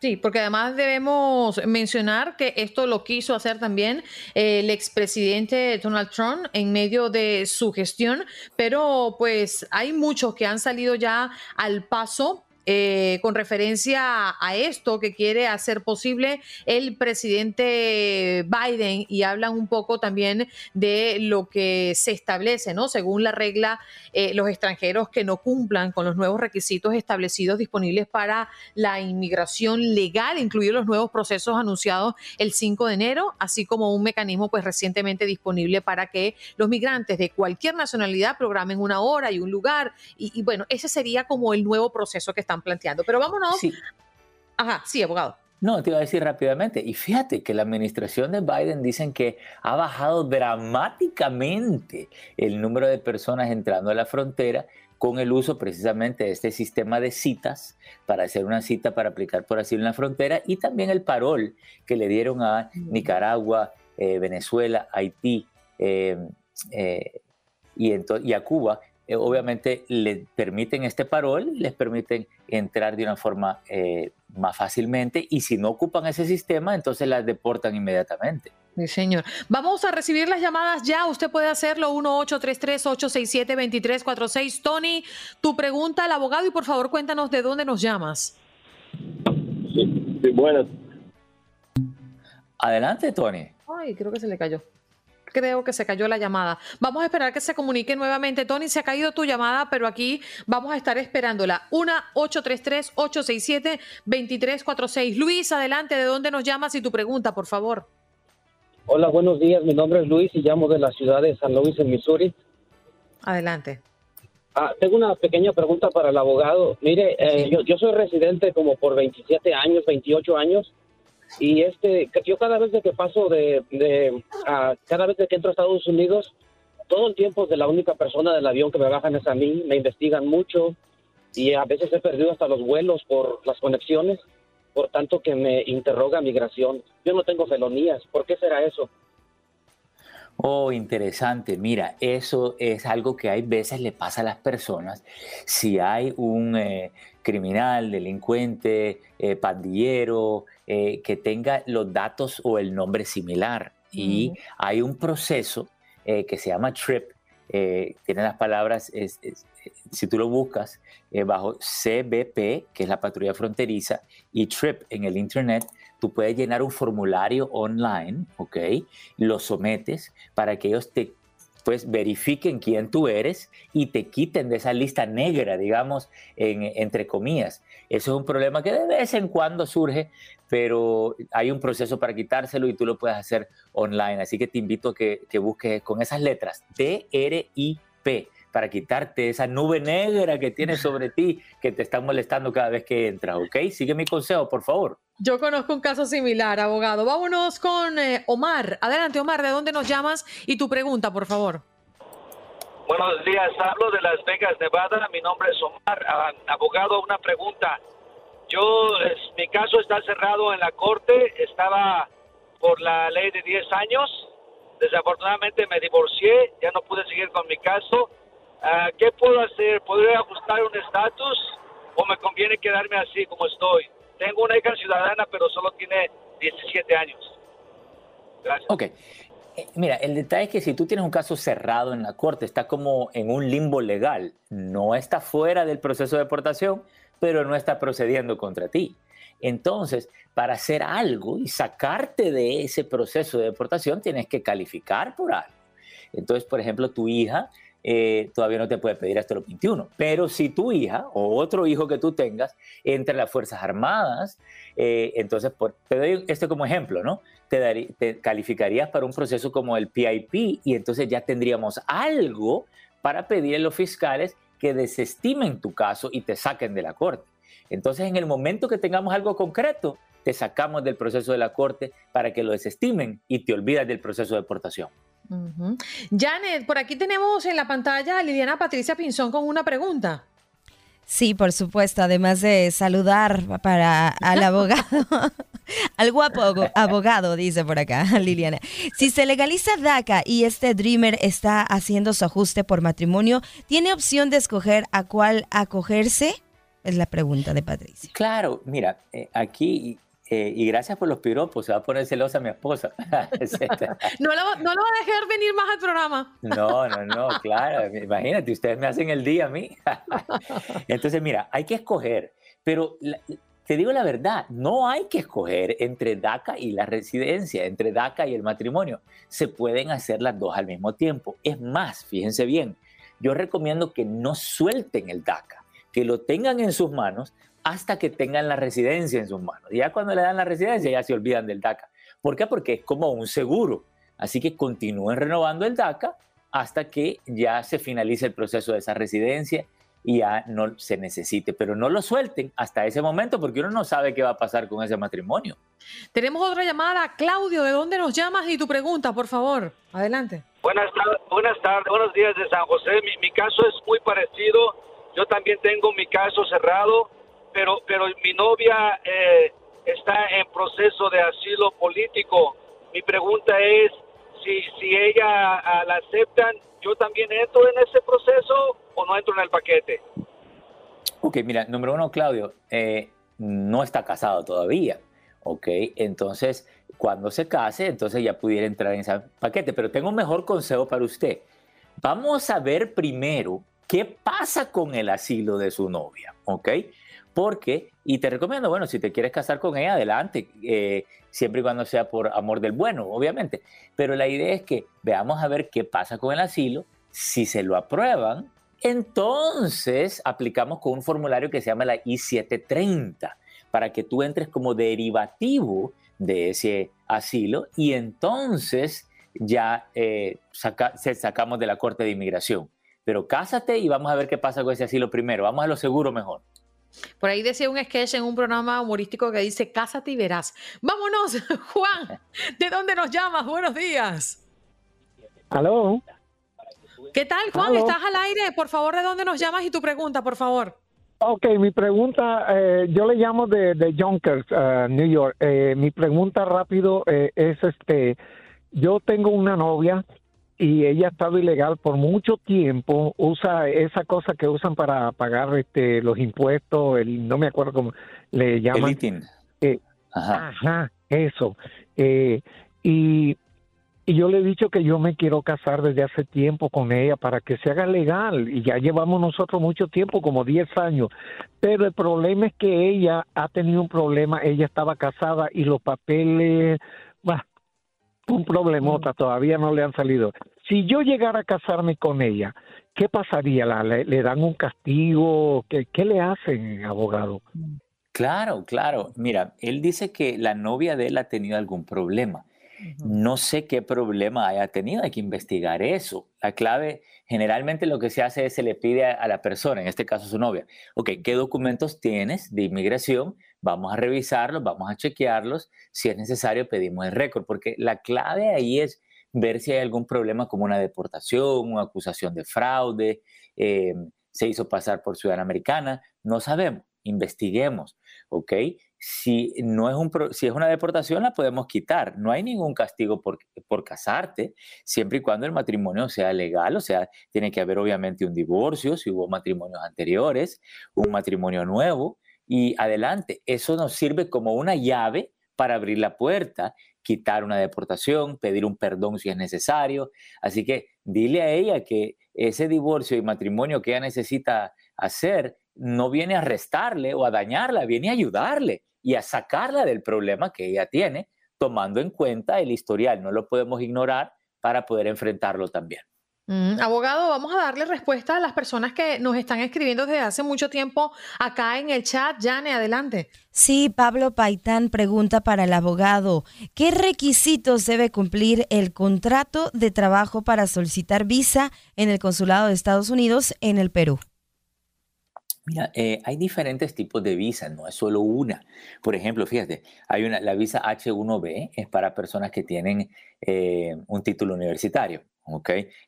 Sí, porque además debemos mencionar que esto lo quiso hacer también el expresidente Donald Trump en medio de su gestión, pero pues hay muchos que han salido ya al paso eh, con referencia a esto que quiere hacer posible el presidente Biden y hablan un poco también de lo que se establece, ¿no? Según la regla, eh, los extranjeros que no cumplan con los nuevos requisitos establecidos disponibles para la inmigración legal, incluidos los nuevos procesos anunciados el 5 de enero, así como un mecanismo pues recientemente disponible para que los migrantes de cualquier nacionalidad programen una hora y un lugar. Y, y bueno, ese sería como el nuevo proceso que están planteando. Pero vámonos. Sí. Ajá, sí, abogado. No, te iba a decir rápidamente. Y fíjate que la administración de Biden dicen que ha bajado dramáticamente el número de personas entrando a la frontera con el uso precisamente de este sistema de citas para hacer una cita para aplicar por asilo en la frontera y también el parol que le dieron a Nicaragua, eh, Venezuela, Haití eh, eh, y, y a Cuba eh, obviamente le permiten este parol, les permiten entrar de una forma eh, más fácilmente y si no ocupan ese sistema, entonces las deportan inmediatamente. Sí, señor. Vamos a recibir las llamadas ya. Usted puede hacerlo 1-833-867-2346. Tony, tu pregunta al abogado y por favor cuéntanos de dónde nos llamas. Sí, sí bueno. Adelante, Tony. Ay, creo que se le cayó creo que se cayó la llamada. Vamos a esperar que se comunique nuevamente. Tony, se ha caído tu llamada, pero aquí vamos a estar esperándola. 1-833-867-2346. Luis, adelante, ¿de dónde nos llamas y tu pregunta, por favor? Hola, buenos días. Mi nombre es Luis y llamo de la ciudad de San Luis, en Missouri. Adelante. Ah, tengo una pequeña pregunta para el abogado. Mire, eh, yo, yo soy residente como por 27 años, 28 años y este, yo cada vez que paso de, cada vez que entro a Estados Unidos, todo el tiempo de la única persona del avión que me bajan es a mí, me investigan mucho y a veces he perdido hasta los vuelos por las conexiones, por tanto que me interroga migración. Yo no tengo felonías, ¿por qué será eso? Oh, interesante. Mira, eso es algo que hay veces le pasa a las personas. Si hay un eh, criminal, delincuente, eh, pandillero, eh, que tenga los datos o el nombre similar. Y hay un proceso que se llama TRIP, tiene las palabras, si tú lo buscas, bajo CBP, que es la patrulla fronteriza, y TRIP en el Internet, tú puedes llenar un formulario online, ¿ok? Lo sometes para que ellos te pues verifiquen quién tú eres y te quiten de esa lista negra, digamos, entre comillas. Eso es un problema que de vez en cuando surge, pero hay un proceso para quitárselo y tú lo puedes hacer online. Así que te invito a que, que busques con esas letras, T-R-I-P para quitarte esa nube negra que tienes sobre ti que te está molestando cada vez que entras, ¿ok? Sigue mi consejo, por favor. Yo conozco un caso similar, abogado. Vámonos con eh, Omar. Adelante, Omar, ¿de dónde nos llamas? Y tu pregunta, por favor. Buenos días, hablo de Las Vegas, Nevada. Mi nombre es Omar. Ah, abogado, una pregunta. Yo, mi caso está cerrado en la corte. Estaba por la ley de 10 años. Desafortunadamente me divorcié, ya no pude seguir con mi caso Ah, ¿Qué puedo hacer? ¿Podría ajustar un estatus o me conviene quedarme así como estoy? Tengo una hija ciudadana, pero solo tiene 17 años. Gracias. Ok. Eh, mira, el detalle es que si tú tienes un caso cerrado en la corte, está como en un limbo legal. No está fuera del proceso de deportación, pero no está procediendo contra ti. Entonces, para hacer algo y sacarte de ese proceso de deportación, tienes que calificar por algo. Entonces, por ejemplo, tu hija eh, todavía no te puede pedir hasta los 21. Pero si tu hija o otro hijo que tú tengas entra en las Fuerzas Armadas, eh, entonces te doy esto como ejemplo, ¿no? Te, te calificarías para un proceso como el PIP y entonces ya tendríamos algo para pedir a los fiscales que desestimen tu caso y te saquen de la corte. Entonces, en el momento que tengamos algo concreto, te sacamos del proceso de la corte para que lo desestimen y te olvidas del proceso de deportación. Janet, por aquí tenemos en la pantalla a Liliana Patricia Pinzón con una pregunta. Sí, por supuesto, además de saludar para al abogado, al guapo abogado, dice por acá Liliana. Si se legaliza DACA y este Dreamer está haciendo su ajuste por matrimonio, ¿tiene opción de escoger a cuál acogerse? Es la pregunta de Patricia. Claro, mira, eh, aquí eh, y gracias por los piropos, se va a poner celosa mi esposa. no, lo, no lo va a dejar venir más al programa. no, no, no, claro. Imagínate, ustedes me hacen el día a mí. Entonces, mira, hay que escoger, pero te digo la verdad, no hay que escoger entre DACA y la residencia, entre DACA y el matrimonio. Se pueden hacer las dos al mismo tiempo. Es más, fíjense bien, yo recomiendo que no suelten el DACA, que lo tengan en sus manos hasta que tengan la residencia en sus manos. Ya cuando le dan la residencia ya se olvidan del DACA. ¿Por qué? Porque es como un seguro. Así que continúen renovando el DACA hasta que ya se finalice el proceso de esa residencia y ya no se necesite, pero no lo suelten hasta ese momento porque uno no sabe qué va a pasar con ese matrimonio. Tenemos otra llamada. Claudio, ¿de dónde nos llamas y tu pregunta, por favor? Adelante. Buenas tardes, buenas tardes, buenos días de San José. Mi, mi caso es muy parecido. Yo también tengo mi caso cerrado pero, pero mi novia eh, está en proceso de asilo político. Mi pregunta es, si, si ella ah, la aceptan, ¿yo también entro en ese proceso o no entro en el paquete? Ok, mira, número uno, Claudio, eh, no está casado todavía, ok, entonces cuando se case, entonces ya pudiera entrar en ese paquete, pero tengo un mejor consejo para usted. Vamos a ver primero qué pasa con el asilo de su novia, ¿ok? Porque, y te recomiendo, bueno, si te quieres casar con ella, adelante, eh, siempre y cuando sea por amor del bueno, obviamente. Pero la idea es que veamos a ver qué pasa con el asilo. Si se lo aprueban, entonces aplicamos con un formulario que se llama la I-730 para que tú entres como derivativo de ese asilo y entonces ya eh, se sacamos de la Corte de Inmigración. Pero cásate y vamos a ver qué pasa con ese asilo primero. Vamos a lo seguro mejor. Por ahí decía un sketch en un programa humorístico que dice, cásate y verás. Vámonos, Juan, ¿de dónde nos llamas? Buenos días. Aló. ¿Qué tal, Juan? ¿Estás al aire? Por favor, ¿de dónde nos llamas y tu pregunta, por favor? Ok, mi pregunta, eh, yo le llamo de, de Yonkers, uh, New York. Eh, mi pregunta rápido eh, es este, yo tengo una novia y ella ha estado ilegal por mucho tiempo, usa esa cosa que usan para pagar este los impuestos, el no me acuerdo cómo le llaman. Eh, ajá. ajá. eso. Eh, y, y yo le he dicho que yo me quiero casar desde hace tiempo con ella para que se haga legal y ya llevamos nosotros mucho tiempo, como 10 años. Pero el problema es que ella ha tenido un problema, ella estaba casada y los papeles, bah, un problemota, todavía no le han salido. Si yo llegara a casarme con ella, ¿qué pasaría? ¿Le, dan un castigo? ¿Qué, ¿Qué, le hacen, abogado? Claro, claro. Mira, él dice que la novia de él ha tenido algún problema. No sé qué problema haya tenido, hay que investigar eso. La clave, generalmente lo que se hace es se le pide a, la persona, en este caso su novia, ok, ¿qué documentos tienes de inmigración? Vamos a revisarlos, vamos a chequearlos. Si es necesario, pedimos el récord, porque la clave ahí es ver si hay algún problema como una deportación, una acusación de fraude, eh, se hizo pasar por ciudadana americana, no sabemos, investiguemos, ¿ok? Si, no es un, si es una deportación, la podemos quitar. No hay ningún castigo por, por casarte, siempre y cuando el matrimonio sea legal, o sea, tiene que haber obviamente un divorcio, si hubo matrimonios anteriores, un matrimonio nuevo, y adelante. Eso nos sirve como una llave para abrir la puerta, quitar una deportación, pedir un perdón si es necesario. Así que dile a ella que ese divorcio y matrimonio que ella necesita hacer no viene a restarle o a dañarla, viene a ayudarle y a sacarla del problema que ella tiene, tomando en cuenta el historial. No lo podemos ignorar para poder enfrentarlo también. Mm, abogado, vamos a darle respuesta a las personas que nos están escribiendo desde hace mucho tiempo acá en el chat. Jane, adelante. Sí, Pablo Paitán pregunta para el abogado, ¿qué requisitos debe cumplir el contrato de trabajo para solicitar visa en el Consulado de Estados Unidos en el Perú? Mira, eh, hay diferentes tipos de visa, no es solo una. Por ejemplo, fíjate, hay una, la visa H1B es para personas que tienen eh, un título universitario.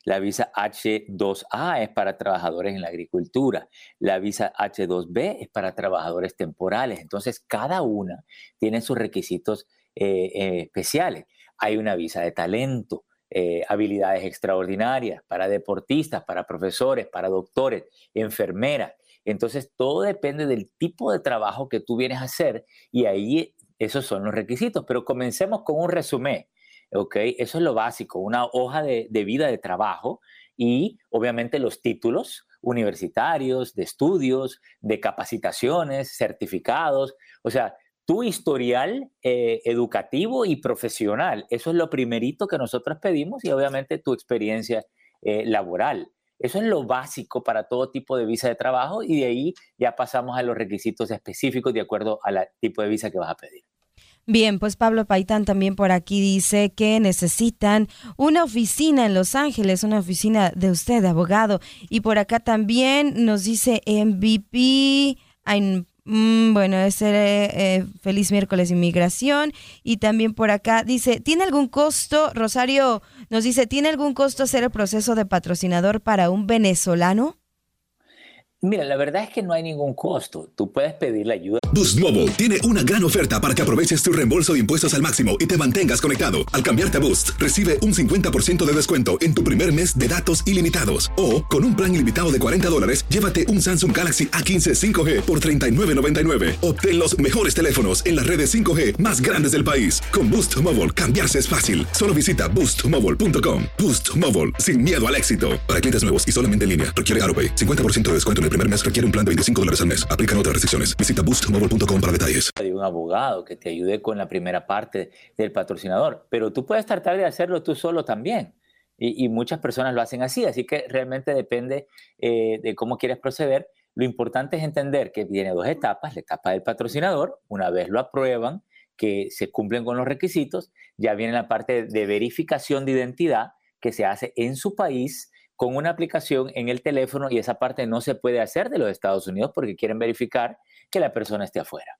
La visa H2A es para trabajadores en la agricultura. La visa H2B es para trabajadores temporales. Entonces, cada una tiene sus requisitos eh, eh, especiales. Hay una visa de talento, eh, habilidades extraordinarias para deportistas, para profesores, para doctores, enfermeras. Entonces, todo depende del tipo de trabajo que tú vienes a hacer y ahí esos son los requisitos. Pero comencemos con un resumen. ¿Ok? Eso es lo básico, una hoja de, vida de trabajo y obviamente los títulos universitarios, de estudios, de capacitaciones, certificados, o sea, tu historial eh, educativo y profesional. Eso es lo primerito que nosotros pedimos y obviamente tu experiencia eh, laboral. Eso es lo básico para todo tipo de visa de trabajo y de ahí ya pasamos a los requisitos específicos de acuerdo al tipo de visa que vas a pedir. Bien, pues Pablo Paitán también por aquí dice que necesitan una oficina en Los Ángeles, una oficina de usted, abogado. Y por acá también nos dice MVP, mm, bueno, es eh, feliz miércoles inmigración. Y también por acá dice, ¿tiene algún costo? Rosario nos dice, ¿tiene algún costo hacer el proceso de patrocinador para un venezolano? Mira, la verdad es que no hay ningún costo. Tú puedes pedir la ayuda. Boost Mobile tiene una gran oferta para que aproveches tu reembolso de impuestos al máximo y te mantengas conectado. Al cambiarte a Boost, recibe un 50% de descuento en tu primer mes de datos ilimitados. O, con un plan ilimitado de 40 dólares, llévate un Samsung Galaxy A15 5G por $39.99. Obtén los mejores teléfonos en las redes 5G más grandes del país. Con Boost Mobile, cambiarse es fácil. Solo visita boostmobile.com. Boost Mobile, sin miedo al éxito. Para clientes nuevos y solamente en línea, requiere AroPay. 50% de descuento en el primer mes requiere un plan de 25 dólares al mes. Aplican otras restricciones. Visita boostmobile.com para detalles. Hay un abogado que te ayude con la primera parte del patrocinador, pero tú puedes tratar de hacerlo tú solo también. Y, muchas personas lo hacen así, así que realmente depende eh, de cómo quieres proceder. Lo importante es entender que tiene dos etapas. La etapa del patrocinador, una vez lo aprueban, que se cumplen con los requisitos, ya viene la parte de verificación de identidad que se hace en su país con una aplicación en el teléfono y esa parte no se puede hacer de los Estados Unidos porque quieren verificar que la persona esté afuera.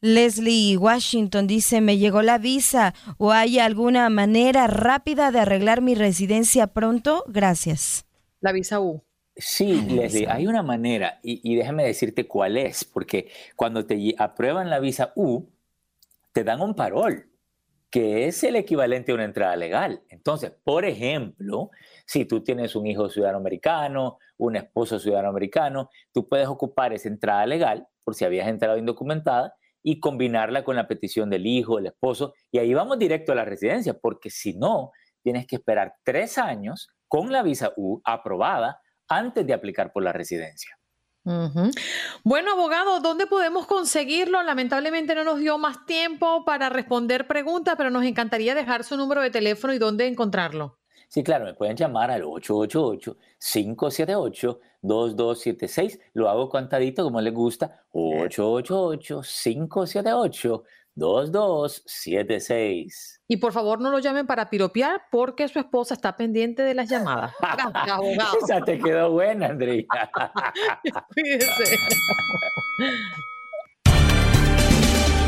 Leslie Washington dice, me llegó la visa o hay alguna manera rápida de arreglar mi residencia pronto? Gracias. La visa U. Sí, Leslie, hay una manera y, y, déjame decirte cuál es, porque cuando te aprueban la visa U, te dan un parol que es el equivalente a una entrada legal. Entonces, por ejemplo, si tú tienes un hijo ciudadano americano, un esposo ciudadano americano, tú puedes ocupar esa entrada legal, por si habías entrado indocumentada, y combinarla con la petición del hijo, del esposo, y ahí vamos directo a la residencia, porque si no, tienes que esperar tres años con la visa U aprobada antes de aplicar por la residencia. Bueno, abogado, ¿dónde podemos conseguirlo? Lamentablemente no nos dio más tiempo para responder preguntas, pero nos encantaría dejar su número de teléfono y dónde encontrarlo. Sí, claro, me pueden llamar al 888-578-2276. Lo hago cantadito como les gusta. 888-578. 2276. Y por favor no lo llamen para piropear porque su esposa está pendiente de las llamadas. Esa te quedó buena, Andrea. Cuídese.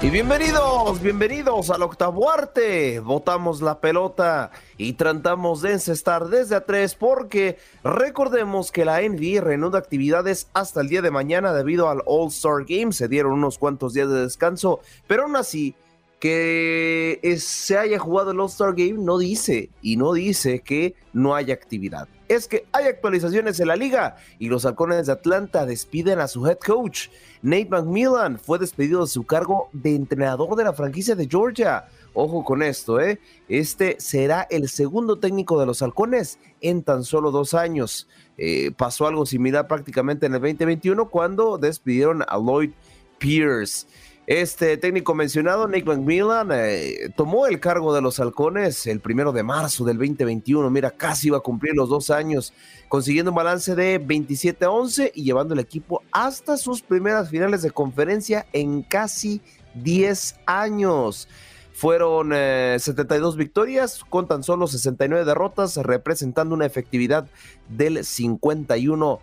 Y bienvenidos, bienvenidos al octavo arte. Botamos la pelota y tratamos de encestar desde a tres porque recordemos que la NBA reanuda actividades hasta el día de mañana debido al All-Star Game. Se dieron unos cuantos días de descanso, pero aún así que se haya jugado el All-Star Game no dice y no dice que no haya actividad. Es que hay actualizaciones en la liga y los halcones de Atlanta despiden a su head coach. Nate McMillan fue despedido de su cargo de entrenador de la franquicia de Georgia. ojo con esto, ¿eh? Este será el segundo técnico de los halcones en tan solo dos años. Eh, pasó algo similar prácticamente en el 2021 cuando despidieron a Lloyd Pierce. Este técnico mencionado, Nick McMillan, eh, tomó el cargo de los halcones el primero de marzo del 2021. Mira, casi iba a cumplir los dos años, consiguiendo un balance de 27 a 11 y llevando el equipo hasta sus primeras finales de conferencia en casi 10 años. Fueron 72 eh, victorias con tan solo 69 derrotas, representando una efectividad del 51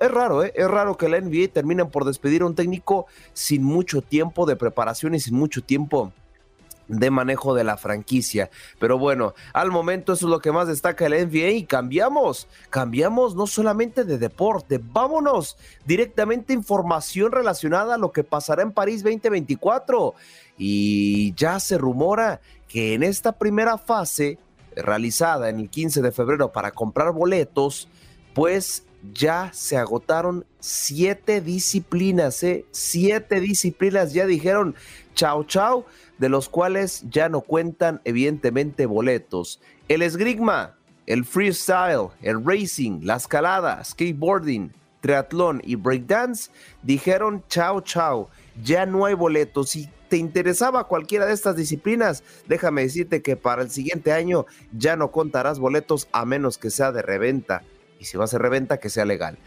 es raro, ¿eh? Es raro que la NBA terminen por despedir a un técnico sin mucho tiempo de preparación y sin mucho tiempo de manejo de la franquicia. Pero bueno, al momento eso es lo que más destaca el NBA y cambiamos, cambiamos no solamente de deporte, vámonos directamente información relacionada a lo que pasará en París 2024. Y ya se rumora que en esta primera fase realizada en el 15 de febrero para comprar boletos, pues ya se agotaron siete disciplinas, ¿eh? Siete disciplinas ya dijeron chao chao, de los cuales ya no cuentan evidentemente boletos. El esgrigma, el freestyle, el racing, la escalada, skateboarding, triatlón y breakdance dijeron chao chao, ya no hay boletos. Si te interesaba cualquiera de estas disciplinas, déjame decirte que para el siguiente año ya no contarás boletos a menos que sea de reventa y si va a ser reventa, que sea legal.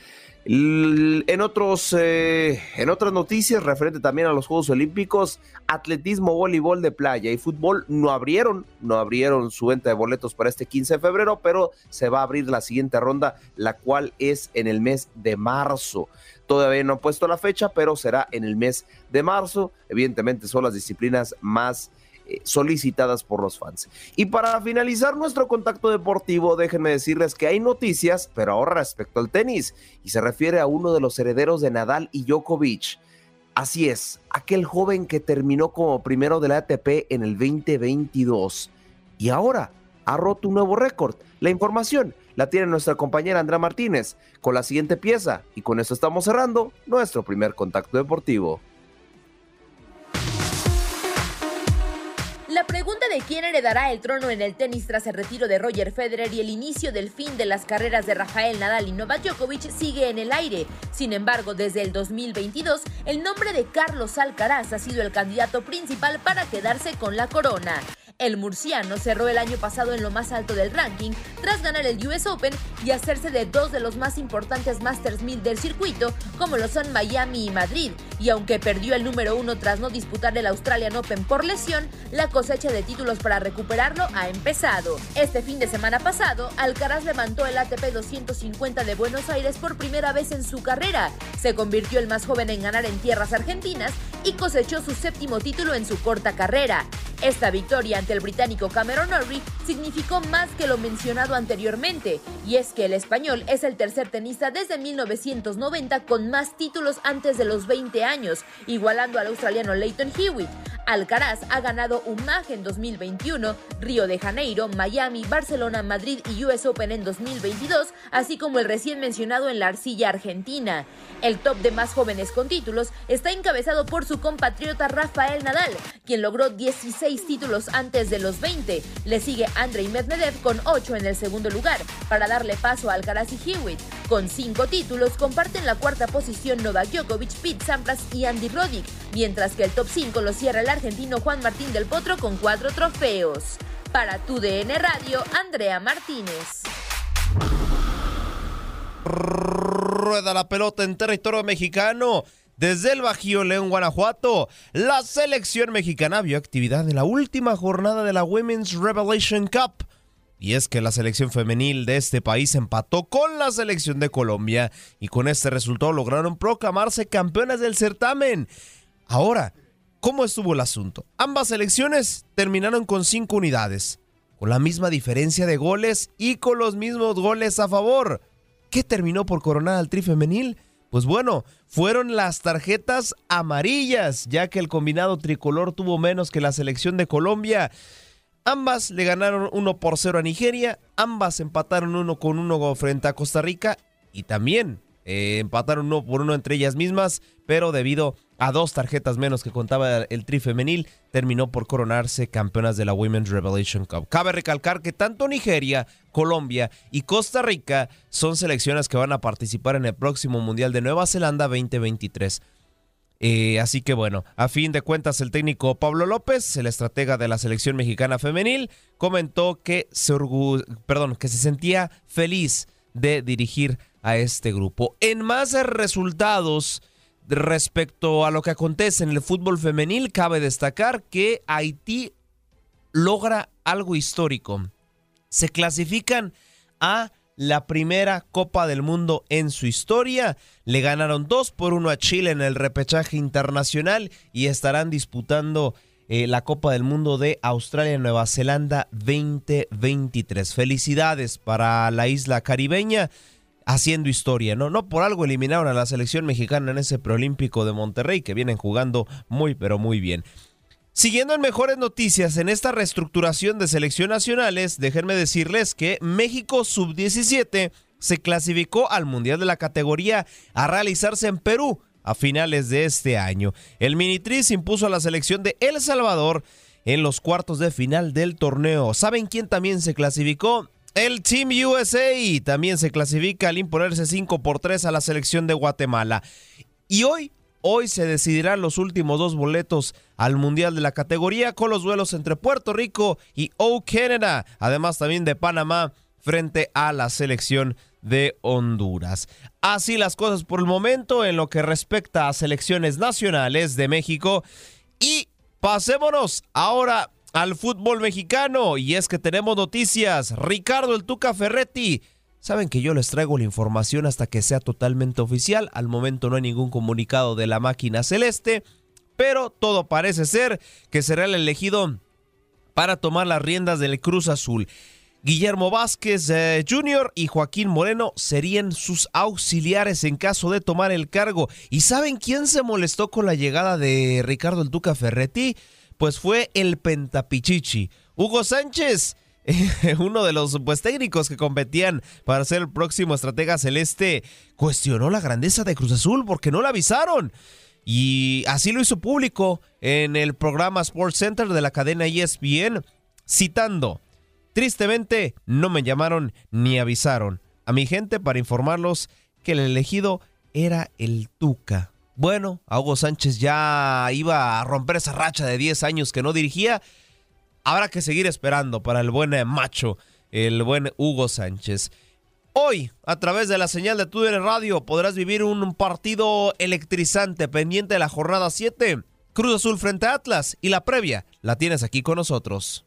En, otros, eh, en otras noticias, referente también a los Juegos Olímpicos, atletismo, voleibol de playa y fútbol no abrieron, no abrieron su venta de boletos para este 15 de febrero, pero se va a abrir la siguiente ronda, la cual es en el mes de marzo. Todavía no han puesto la fecha, pero será en el mes de marzo. Evidentemente son las disciplinas más solicitadas por los fans. Y para finalizar nuestro contacto deportivo, déjenme decirles que hay noticias, pero ahora respecto al tenis, y se refiere a uno de los herederos de Nadal y Djokovic. Así es, aquel joven que terminó como primero de la ATP en el 2022 y ahora ha roto un nuevo récord. La información la tiene nuestra compañera Andrea Martínez con la siguiente pieza y con esto estamos cerrando nuestro primer contacto deportivo. Quién heredará el trono en el tenis tras el retiro de Roger Federer y el inicio del fin de las carreras de Rafael Nadal y Novak Djokovic sigue en el aire. Sin embargo, desde el 2022, el nombre de Carlos Alcaraz ha sido el candidato principal para quedarse con la corona. El murciano cerró el año pasado en lo más alto del ranking tras ganar el US Open y hacerse de dos de los más importantes Masters 1000 del circuito, como lo son Miami y Madrid. Y aunque perdió el número uno tras no disputar el Australian Open por lesión, la cosecha de títulos para recuperarlo ha empezado. Este fin de semana pasado, Alcaraz levantó el ATP 250 de Buenos Aires por primera vez en su carrera. Se convirtió el más joven en ganar en tierras argentinas y cosechó su séptimo título en su corta carrera. Esta victoria el británico Cameron Norrie significó más que lo mencionado anteriormente, y es que el español es el tercer tenista desde 1990 con más títulos antes de los 20 años, igualando al australiano Leighton Hewitt. Alcaraz ha ganado UMAG en 2021, Río de Janeiro, Miami, Barcelona, Madrid y US Open en 2022, así como el recién mencionado en la arcilla argentina. El top de más jóvenes con títulos está encabezado por su compatriota Rafael Nadal, quien logró 16 títulos antes de los 20. Le sigue Andrei Medvedev con 8 en el segundo lugar, para darle paso a Alcaraz y Hewitt. Con 5 títulos comparten la cuarta posición Novak Djokovic, Pete Sampras y Andy Roddick, mientras que el top 5 lo cierra el argentino Juan Martín del Potro con 4 trofeos. Para tu DN Radio, Andrea Martínez rueda la pelota en territorio mexicano. Desde el Bajío León, Guanajuato, la selección mexicana vio actividad en la última jornada de la Women's Revelation Cup. Y es que la selección femenil de este país empató con la selección de Colombia y con este resultado lograron proclamarse campeonas del certamen. Ahora, ¿cómo estuvo el asunto? Ambas selecciones terminaron con cinco unidades, con la misma diferencia de goles y con los mismos goles a favor. ¿Qué terminó por coronar al tri femenil? Pues bueno, fueron las tarjetas amarillas, ya que el combinado tricolor tuvo menos que la selección de Colombia. Ambas le ganaron 1 por 0 a Nigeria, ambas empataron 1 con 1 frente a Costa Rica y también eh, empataron uno por uno entre ellas mismas, pero debido a dos tarjetas menos que contaba el tri femenil, terminó por coronarse campeonas de la Women's Revelation Cup. Cabe recalcar que tanto Nigeria, Colombia y Costa Rica son selecciones que van a participar en el próximo Mundial de Nueva Zelanda 2023. Eh, así que bueno, a fin de cuentas el técnico Pablo López, el estratega de la selección mexicana femenil, comentó que se, perdón, que se sentía feliz de dirigir a este grupo. En más resultados respecto a lo que acontece en el fútbol femenil, cabe destacar que Haití logra algo histórico. Se clasifican a la primera Copa del Mundo en su historia. Le ganaron 2 por 1 a Chile en el repechaje internacional y estarán disputando eh, la Copa del Mundo de Australia-Nueva Zelanda 2023. Felicidades para la isla caribeña haciendo historia, ¿no? No por algo eliminaron a la selección mexicana en ese preolímpico de Monterrey que vienen jugando muy pero muy bien. Siguiendo en mejores noticias en esta reestructuración de selección nacionales, déjenme decirles que México Sub-17 se clasificó al Mundial de la categoría a realizarse en Perú a finales de este año. El Minitris impuso a la selección de El Salvador en los cuartos de final del torneo. ¿Saben quién también se clasificó? El Team USA también se clasifica al imponerse 5 por 3 a la selección de Guatemala. Y hoy Hoy se decidirán los últimos dos boletos al Mundial de la categoría con los duelos entre Puerto Rico y O Canada, además también de Panamá frente a la selección de Honduras. Así las cosas por el momento en lo que respecta a selecciones nacionales de México y pasémonos ahora al fútbol mexicano y es que tenemos noticias. Ricardo el Tuca Ferretti Saben que yo les traigo la información hasta que sea totalmente oficial. Al momento no hay ningún comunicado de la máquina celeste, pero todo parece ser que será el elegido para tomar las riendas del Cruz Azul. Guillermo Vázquez eh, Jr. y Joaquín Moreno serían sus auxiliares en caso de tomar el cargo. ¿Y saben quién se molestó con la llegada de Ricardo El Tuca Ferretti? Pues fue el Pentapichichi. Hugo Sánchez uno de los pues, técnicos que competían para ser el próximo estratega celeste, cuestionó la grandeza de Cruz Azul porque no la avisaron. Y así lo hizo público en el programa Sports Center de la cadena ESPN, citando, tristemente no me llamaron ni avisaron a mi gente para informarlos que el elegido era el Tuca. Bueno, Hugo Sánchez ya iba a romper esa racha de 10 años que no dirigía habrá que seguir esperando para el buen macho, el buen Hugo Sánchez. Hoy, a través de la señal de TUDN Radio, podrás vivir un partido electrizante pendiente de la jornada 7. Cruz Azul frente a Atlas y la previa la tienes aquí con nosotros.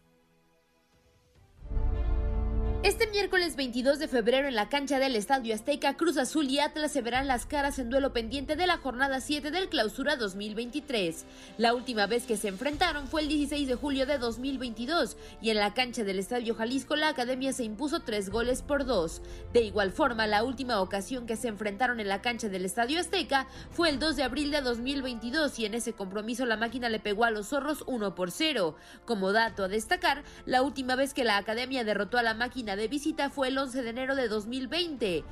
Este miércoles 22 de febrero en la cancha del Estadio Azteca, Cruz Azul y Atlas se verán las caras en duelo pendiente de la jornada 7 del Clausura 2023. La última vez que se enfrentaron fue el 16 de julio de 2022 y en la cancha del Estadio Jalisco la Academia se impuso tres goles por dos. De igual forma, la última ocasión que se enfrentaron en la cancha del Estadio Azteca fue el 2 de abril de 2022 y en ese compromiso la máquina le pegó a los zorros 1 por 0. Como dato a destacar, la última vez que la Academia derrotó a la máquina de visita fue el 11 de enero de 2020.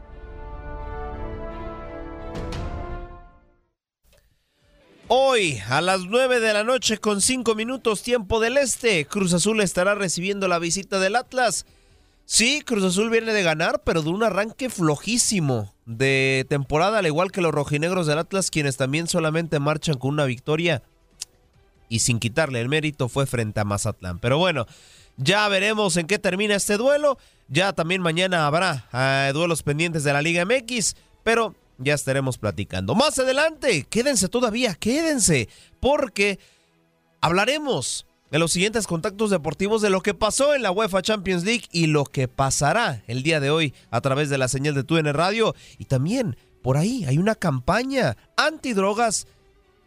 Hoy, a las 9 de la noche con 5 minutos tiempo del este, Cruz Azul estará recibiendo la visita del Atlas. Sí, Cruz Azul viene de ganar, pero de un arranque flojísimo de temporada, al igual que los rojinegros del Atlas, quienes también solamente marchan con una victoria y sin quitarle el mérito fue frente a Mazatlán. Pero bueno, ya veremos en qué termina este duelo. Ya también mañana habrá eh, duelos pendientes de la Liga MX, pero ya estaremos platicando. Más adelante, quédense todavía, quédense, porque hablaremos en los siguientes contactos deportivos de lo que pasó en la UEFA Champions League y lo que pasará el día de hoy a través de la señal de TUN Radio. Y también por ahí hay una campaña antidrogas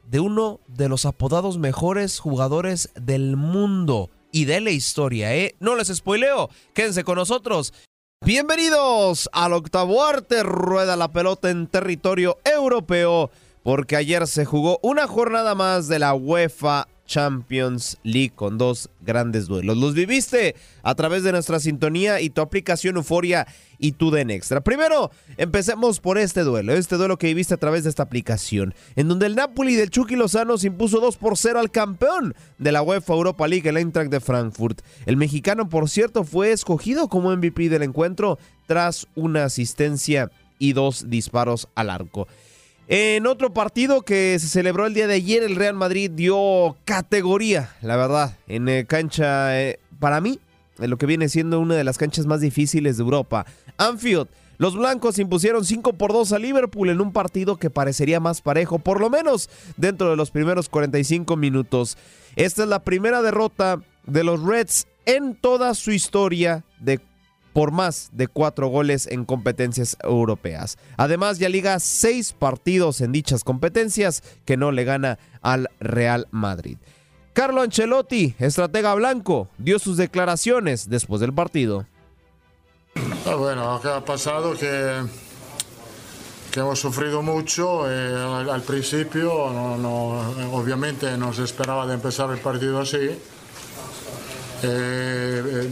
de uno de los apodados mejores jugadores del mundo y de la historia, ¿eh? No les spoileo, quédense con nosotros. Bienvenidos al octavo arte, rueda la pelota en territorio europeo, porque ayer se jugó una jornada más de la UEFA Champions League con dos grandes duelos. Los viviste a través de nuestra sintonía y tu aplicación Euforia y tu Den Extra. Primero, empecemos por este duelo, este duelo que viviste a través de esta aplicación, en donde el Napoli del Chucky Lozano se impuso 2 por 0 al campeón de la UEFA Europa League, el Eintracht de Frankfurt. El mexicano, por cierto, fue escogido como MVP del encuentro tras una asistencia y dos disparos al arco. En otro partido que se celebró el día de ayer, el Real Madrid dio categoría, la verdad, en eh, cancha, eh, para mí, en lo que viene siendo una de las canchas más difíciles de Europa. Anfield, los blancos impusieron 5 por 2 a Liverpool en un partido que parecería más parejo, por lo menos dentro de los primeros 45 minutos. Esta es la primera derrota de los Reds en toda su historia de por más de cuatro goles en competencias europeas. Además, ya liga seis partidos en dichas competencias que no le gana al Real Madrid. Carlo Ancelotti, estratega blanco, dio sus declaraciones después del partido. Ah, bueno, que ha pasado que que hemos sufrido mucho eh, al, principio, no, obviamente no se esperaba de empezar el partido así. Eh,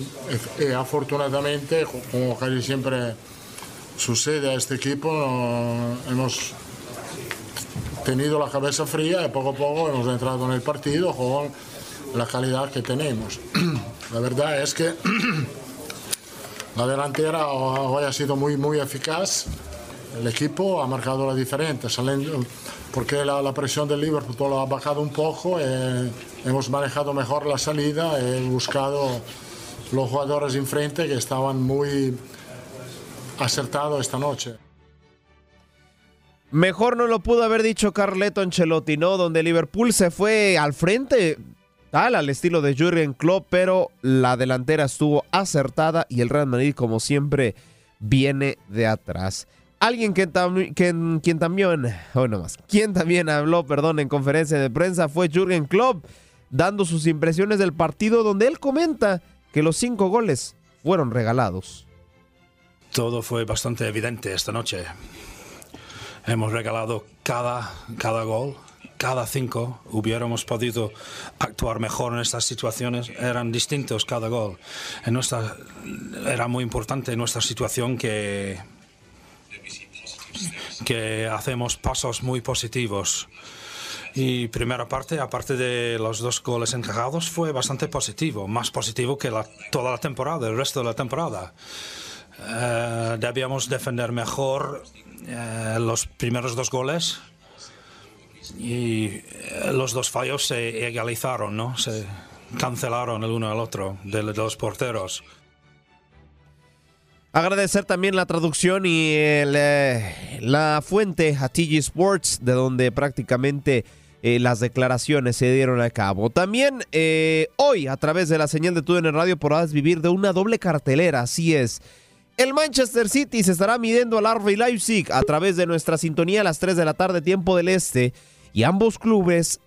eh, afortunadamente, como casi siempre sucede a este equipo, hemos tenido la cabeza fría y poco a poco hemos entrado en el partido con la calidad que tenemos. La verdad es que la delantera hoy ha sido muy, muy eficaz. El equipo ha marcado la diferencia, porque la, presión del Liverpool lo ha bajado un poco. Eh, hemos manejado mejor la salida, he buscado los jugadores enfrente que estaban muy acertados esta noche. Mejor no lo pudo haber dicho Carleto Ancelotti, ¿no? Donde Liverpool se fue al frente, tal al estilo de Jurgen Klopp, pero la delantera estuvo acertada y el Real Madrid, como siempre, viene de atrás. Alguien que, quien también, bueno más, quien también habló, perdón, en conferencia de prensa fue Jurgen Klopp, dando sus impresiones del partido, donde él comenta que los cinco goles fueron regalados. Todo fue bastante evidente esta noche. Hemos regalado cada, cada gol, cada cinco. Hubiéramos podido actuar mejor en estas situaciones. Eran distintos cada gol. En nuestra, era muy importante nuestra situación que, que hacemos pasos muy positivos. Y primera parte, aparte de los dos goles encajados, fue bastante positivo, más positivo que la, toda la temporada, el resto de la temporada. Eh, debíamos defender mejor eh, los primeros dos goles y eh, los dos fallos se egalizaron, ¿no? Se cancelaron el uno al otro de, los porteros. Agradecer también la traducción y eh, la fuente a TG Sports, de donde prácticamente las declaraciones se dieron a cabo. También hoy, a través de la señal de en el Radio, podrás vivir de una doble cartelera, así es. El Manchester City se estará midiendo al RB Leipzig a través de nuestra sintonía a las 3 de la tarde, tiempo del este. Y ambos clubes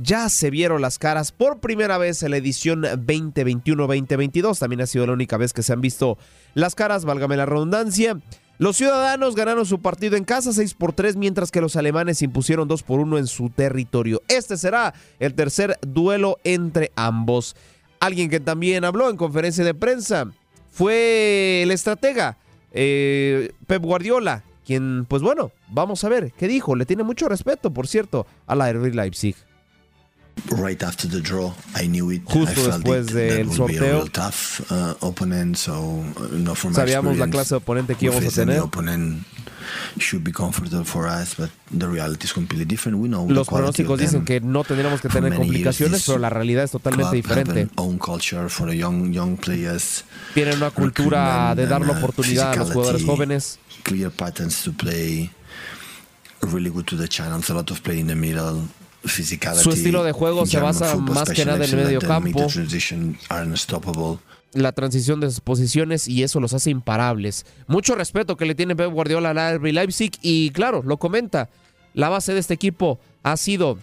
ya se vieron las caras por primera vez en la edición 2021-2022. También ha sido la única vez que se han visto las caras, válgame la redundancia. Los ciudadanos ganaron su partido en casa 6 por 3, mientras que los alemanes impusieron 2 por 1 en su territorio. Este será el tercer duelo entre ambos. Alguien que también habló en conferencia de prensa fue el estratega eh, Pep Guardiola, quien, pues bueno, vamos a ver qué dijo. Le tiene mucho respeto, por cierto, a la RB Leipzig. Justo después del sorteo, sabíamos la clase de oponente que íbamos a tener. Los pronósticos dicen que no tendríamos que tener complicaciones, pero la realidad es totalmente diferente. Tienen una cultura de dar la oportunidad a los jugadores jóvenes. Su estilo de juego se basa más que nada en el medio campo la transición de sus posiciones y eso los hace imparables. Mucho respeto que le tiene Pep Guardiola al RB Leipzig y claro, lo comenta, la base de este equipo ha sido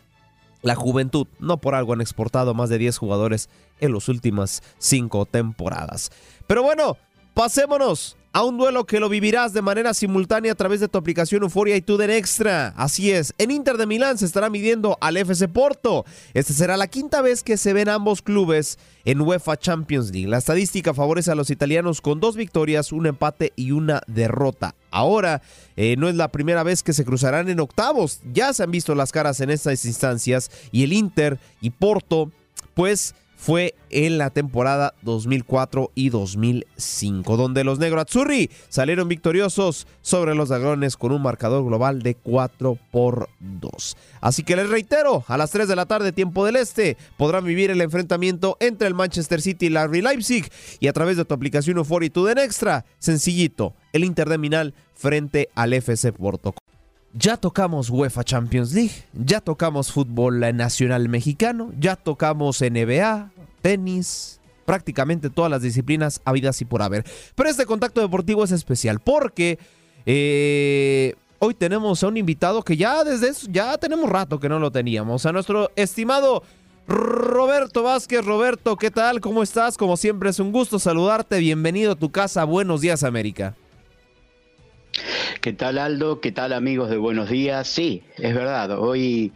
la juventud. No por algo han exportado más de 10 jugadores en las últimas 5 temporadas. Pero bueno, pasémonos a un duelo que lo vivirás de manera simultánea a través de tu aplicación Euforia y TUDN Extra. Así es, en Inter de Milán se estará midiendo al FC Porto. Esta será la quinta vez que se ven ambos clubes en UEFA Champions League. La estadística favorece a los italianos con dos victorias, un empate y una derrota. Ahora, eh, no es la primera vez que se cruzarán en octavos. Ya se han visto las caras en estas instancias y el Inter y Porto, pues fue en la temporada 2004 y 2005, donde los negro azzurri salieron victoriosos sobre los dragones con un marcador global de 4 por 2. Así que les reitero, a las 3 de la tarde, tiempo del este, podrán vivir el enfrentamiento entre el Manchester City y la Leipzig y a través de tu aplicación Euphoria y tu Den Extra, sencillito, el Inter frente al FC Porto. Ya tocamos UEFA Champions League, ya tocamos fútbol nacional mexicano, ya tocamos NBA, tenis, prácticamente todas las disciplinas habidas y por haber. Pero este contacto deportivo es especial porque eh, hoy tenemos a un invitado que ya desde eso, ya tenemos rato que no lo teníamos, a nuestro estimado Roberto Vázquez. Roberto, ¿qué tal? ¿Cómo estás? Como siempre es un gusto saludarte. Bienvenido a tu casa. Buenos días, América. ¿Qué tal Aldo? ¿Qué tal amigos de Buenos Días? Sí, es verdad. Hoy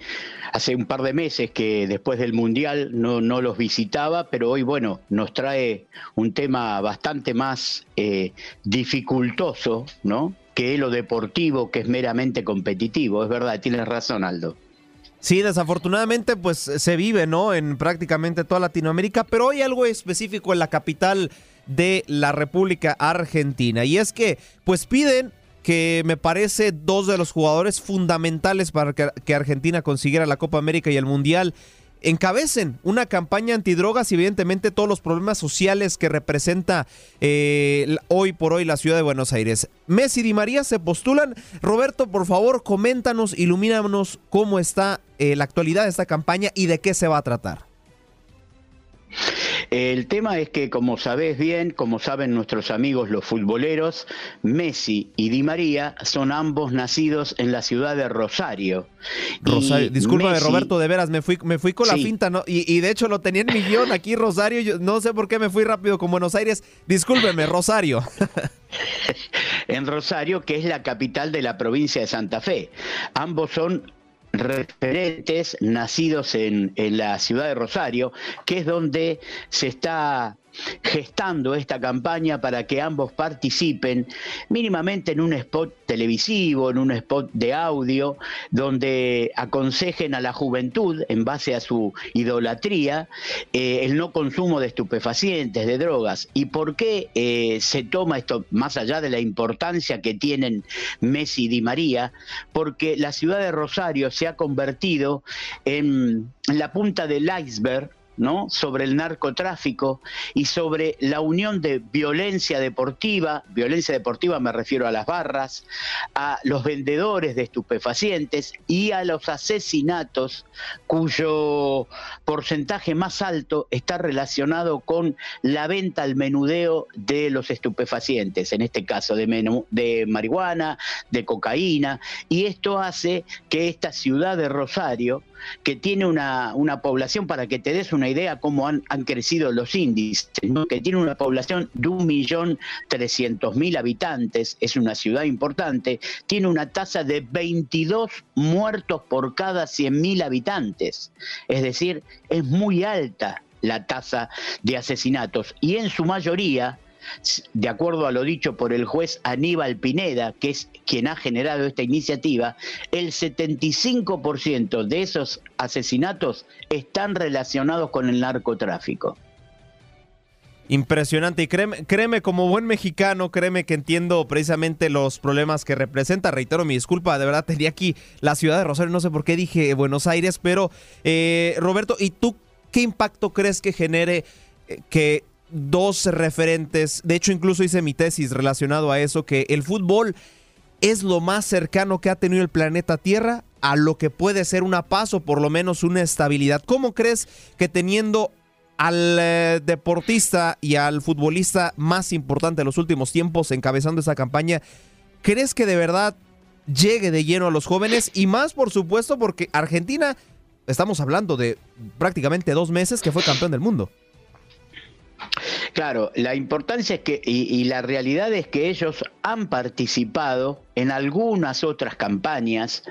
hace un par de meses que después del Mundial no, no los visitaba, pero hoy, bueno, nos trae un tema bastante más eh, dificultoso, ¿no? Que lo deportivo, que es meramente competitivo. Es verdad, tienes razón, Aldo. Sí, desafortunadamente pues se vive, ¿no? En prácticamente toda Latinoamérica, pero hay algo específico en la capital de la República Argentina y es que pues piden que me parece dos de los jugadores fundamentales para que, Argentina consiguiera la Copa América y el Mundial encabecen una campaña antidrogas y evidentemente todos los problemas sociales que representa eh, hoy por hoy la ciudad de Buenos Aires. Messi y María se postulan. Roberto, por favor, coméntanos, ilumínanos cómo está eh, la actualidad de esta campaña y de qué se va a tratar. El tema es que, como sabés bien, como saben nuestros amigos los futboleros, Messi y Di María son ambos nacidos en la ciudad de Rosario. Rosario. Disculpa, Roberto, de veras, me fui, me fui con la finta, ¿no? Y, de hecho lo tenía en mi guion aquí, Rosario. no sé por qué me fui rápido con Buenos Aires. Discúlpeme, Rosario. en Rosario, que es la capital de la provincia de Santa Fe. Ambos son referentes nacidos en, en, la ciudad de Rosario, que es donde se está gestando esta campaña para que ambos participen mínimamente en un spot televisivo, en un spot de audio, donde aconsejen a la juventud, en base a su idolatría, eh, el no consumo de estupefacientes, de drogas. ¿Y por qué eh, se toma esto, más allá de la importancia que tienen Messi y Di María? Porque la ciudad de Rosario se ha convertido en la punta del iceberg ¿no? sobre el narcotráfico y sobre la unión de violencia deportiva, violencia deportiva me refiero a las barras, a los vendedores de estupefacientes y a los asesinatos cuyo porcentaje más alto está relacionado con la venta al menudeo de los estupefacientes, en este caso de, de marihuana, de cocaína, y esto hace que esta ciudad de Rosario, que tiene una, una población, para que te des una idea cómo han, han crecido los índices, que tiene una población de un millón trescientos mil habitantes, es una ciudad importante, tiene una tasa de 22 muertos por cada 100 mil habitantes. Es decir, es muy alta la tasa de asesinatos y en su mayoría de acuerdo a lo dicho por el juez Aníbal Pineda, que es quien ha generado esta iniciativa, el 75% de esos asesinatos están relacionados con el narcotráfico. Impresionante. Y créeme, créeme, como buen mexicano, créeme que entiendo precisamente los problemas que representa. Reitero mi disculpa, de verdad tenía aquí la ciudad de Rosario, no sé por qué dije Buenos Aires, pero eh, Roberto, ¿y tú qué impacto crees que genere eh, que dos referentes, de hecho incluso hice mi tesis relacionado a eso, que el fútbol es lo más cercano que ha tenido el planeta Tierra a lo que puede ser una paz o por lo menos una estabilidad. ¿Cómo crees que teniendo al eh, deportista y al futbolista más importante de los últimos tiempos encabezando esa campaña, crees que de verdad llegue de lleno a los jóvenes? Y más, por supuesto, porque Argentina, estamos hablando de prácticamente dos meses que fue campeón del mundo. Claro, la importancia es que, y, la realidad es que ellos han participado en algunas otras campañas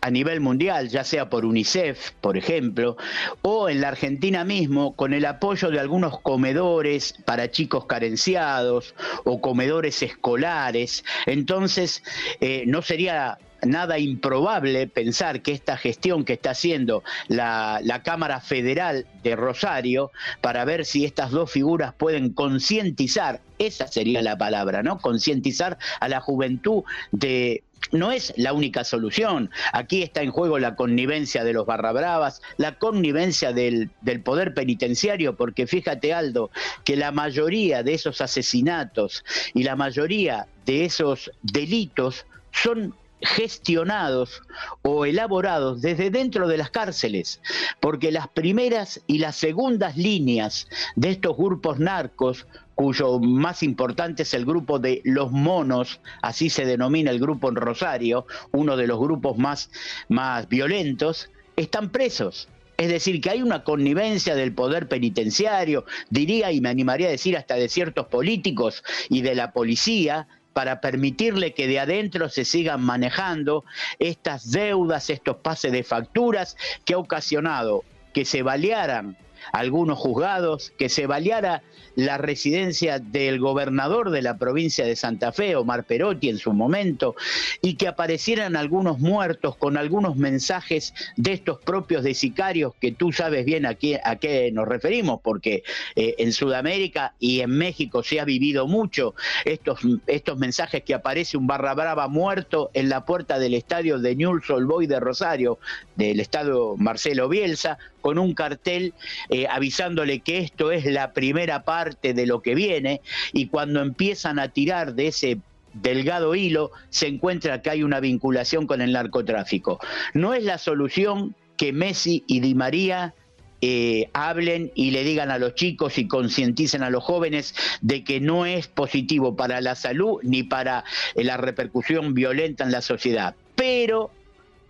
a nivel mundial, ya sea por UNICEF, por ejemplo, o en la Argentina mismo, con el apoyo de algunos comedores para chicos carenciados o comedores escolares. Entonces, eh, no sería nada improbable pensar que esta gestión que está haciendo la, Cámara Federal de Rosario para ver si estas dos figuras pueden concientizar, esa sería la palabra, ¿no? Concientizar a la juventud de no es la única solución. Aquí está en juego la connivencia de los barrabravas, la connivencia del, del, poder penitenciario, porque fíjate Aldo, que la mayoría de esos asesinatos y la mayoría de esos delitos son gestionados o elaborados desde dentro de las cárceles, porque las primeras y las segundas líneas de estos grupos narcos, cuyo más importante es el grupo de los monos, así se denomina el grupo en Rosario, uno de los grupos más, más violentos, están presos. Es decir, que hay una connivencia del poder penitenciario, diría y me animaría a decir hasta de ciertos políticos y de la policía, para permitirle que de adentro se sigan manejando estas deudas, estos pases de facturas que ha ocasionado que se balearan algunos juzgados, que se baleara la residencia del gobernador de la provincia de Santa Fe, Omar Perotti en su momento, y que aparecieran algunos muertos con algunos mensajes de estos propios de sicarios que tú sabes bien a qué, a qué nos referimos, porque eh, en Sudamérica y en México se ha vivido mucho estos, estos mensajes que aparece un barra brava muerto en la puerta del estadio de Newell's Old de Rosario, del estadio Marcelo Bielsa, con un cartel eh, avisándole que esto es la primera parte de lo que viene y cuando empiezan a tirar de ese delgado hilo se encuentra que hay una vinculación con el narcotráfico. No es la solución que Messi y Di María eh, hablen y le digan a los chicos y concienticen a los jóvenes de que no es positivo para la salud ni para eh, la repercusión violenta en la sociedad. Pero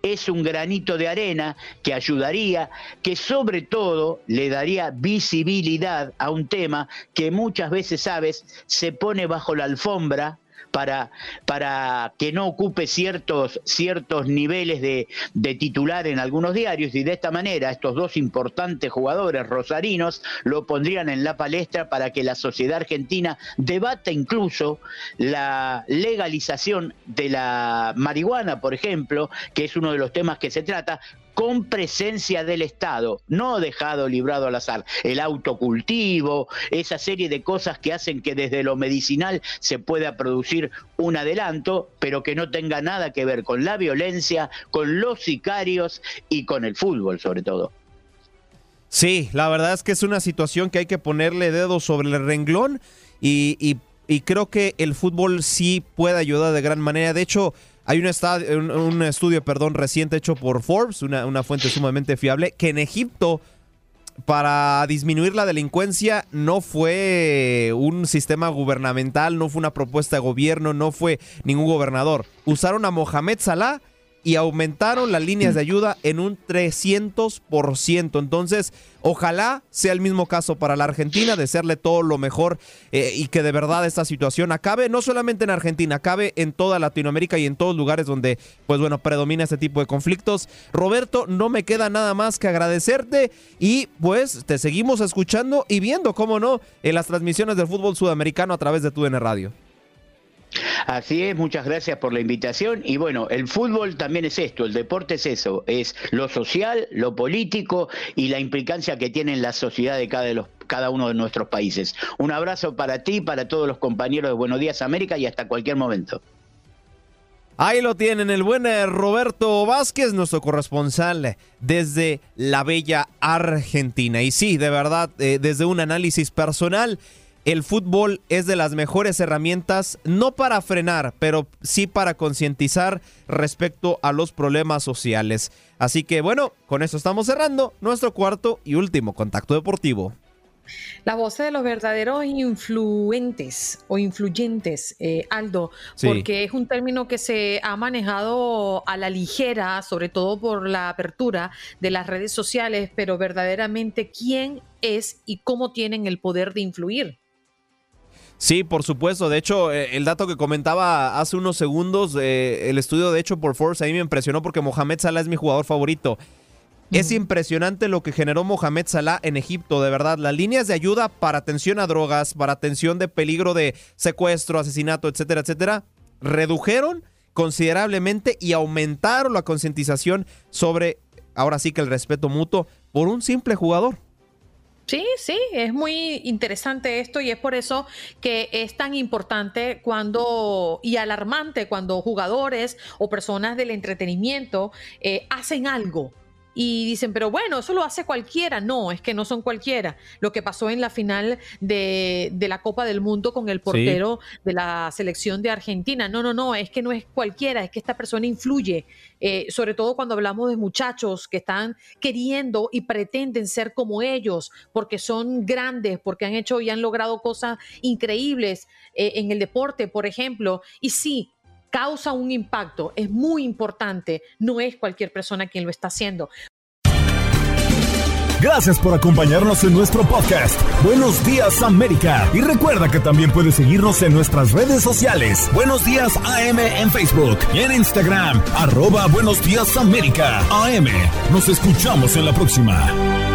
es un granito de arena que ayudaría, que sobre todo le daría visibilidad a un tema que muchas veces, sabes, se pone bajo la alfombra para, para que no ocupe ciertos, ciertos niveles de, de, titular en algunos diarios y de esta manera estos dos importantes jugadores rosarinos lo pondrían en la palestra para que la sociedad argentina debata incluso la legalización de la marihuana, por ejemplo, que es uno de los temas que se trata, con presencia del Estado, no dejado librado al azar. El autocultivo, esa serie de cosas que hacen que desde lo medicinal se pueda producir un adelanto, pero que no tenga nada que ver con la violencia, con los sicarios y con el fútbol sobre todo. Sí, la verdad es que es una situación que hay que ponerle dedo sobre el renglón y, creo que el fútbol sí puede ayudar de gran manera. De hecho, hay un, un, estudio perdón, reciente hecho por Forbes, una, una fuente sumamente fiable, que en Egipto para disminuir la delincuencia no fue un sistema gubernamental, no fue una propuesta de gobierno, no fue ningún gobernador. Usaron a Mohamed Salah y aumentaron las líneas de ayuda en un 300%. Entonces, ojalá sea el mismo caso para la Argentina, desearle todo lo mejor eh, y que de verdad esta situación acabe, no solamente en Argentina, acabe en toda Latinoamérica y en todos lugares donde, pues bueno, predomina este tipo de conflictos. Roberto, no me queda nada más que agradecerte y pues te seguimos escuchando y viendo, cómo no, en las transmisiones del fútbol sudamericano a través de TUDN Radio. Así es, muchas gracias por la invitación. Y bueno, el fútbol también es esto, el deporte es eso, es lo social, lo político y la implicancia que tiene en la sociedad de cada, uno de nuestros países. Un abrazo para ti, para todos los compañeros de Buenos Días América y hasta cualquier momento. Ahí lo tienen, el buen eh, Roberto Vázquez, nuestro corresponsal desde la bella Argentina. Y sí, de verdad, eh, desde un análisis personal, el fútbol es de las mejores herramientas, no para frenar, pero sí para concientizar respecto a los problemas sociales. Así que bueno, con eso estamos cerrando nuestro cuarto y último contacto deportivo. La voz de los verdaderos influentes o influyentes, eh, Aldo, porque es un término que se ha manejado a la ligera, sobre todo por la apertura de las redes sociales, pero verdaderamente quién es y cómo tienen el poder de influir. Sí, por supuesto. De hecho, eh, el dato que comentaba hace unos segundos, eh, el estudio de hecho por Force, ahí me impresionó porque Mohamed Salah es mi jugador favorito. Es impresionante lo que generó Mohamed Salah en Egipto, de verdad. Las líneas de ayuda para atención a drogas, para atención de peligro de secuestro, asesinato, etcétera, etcétera, redujeron considerablemente y aumentaron la concientización sobre, ahora sí que el respeto mutuo, por un simple jugador. Sí, sí, es muy interesante esto y es por eso que es tan importante cuando y alarmante cuando jugadores o personas del entretenimiento eh, hacen algo y dicen, pero bueno, eso lo hace cualquiera. No, es que no son cualquiera. Lo que pasó en la final de, la Copa del Mundo con el portero de la selección de Argentina. No, no, no, es que no es cualquiera, es que esta persona influye, eh, sobre todo cuando hablamos de muchachos que están queriendo y pretenden ser como ellos, porque son grandes, porque han hecho y han logrado cosas increíbles eh, en el deporte, por ejemplo. Y sí, causa un impacto, es muy importante, no es cualquier persona quien lo está haciendo. Gracias por acompañarnos en nuestro podcast. Buenos días América. Y recuerda que también puedes seguirnos en nuestras redes sociales. Buenos días AM en Facebook y en Instagram. Arroba Buenos días América. AM. Nos escuchamos en la próxima.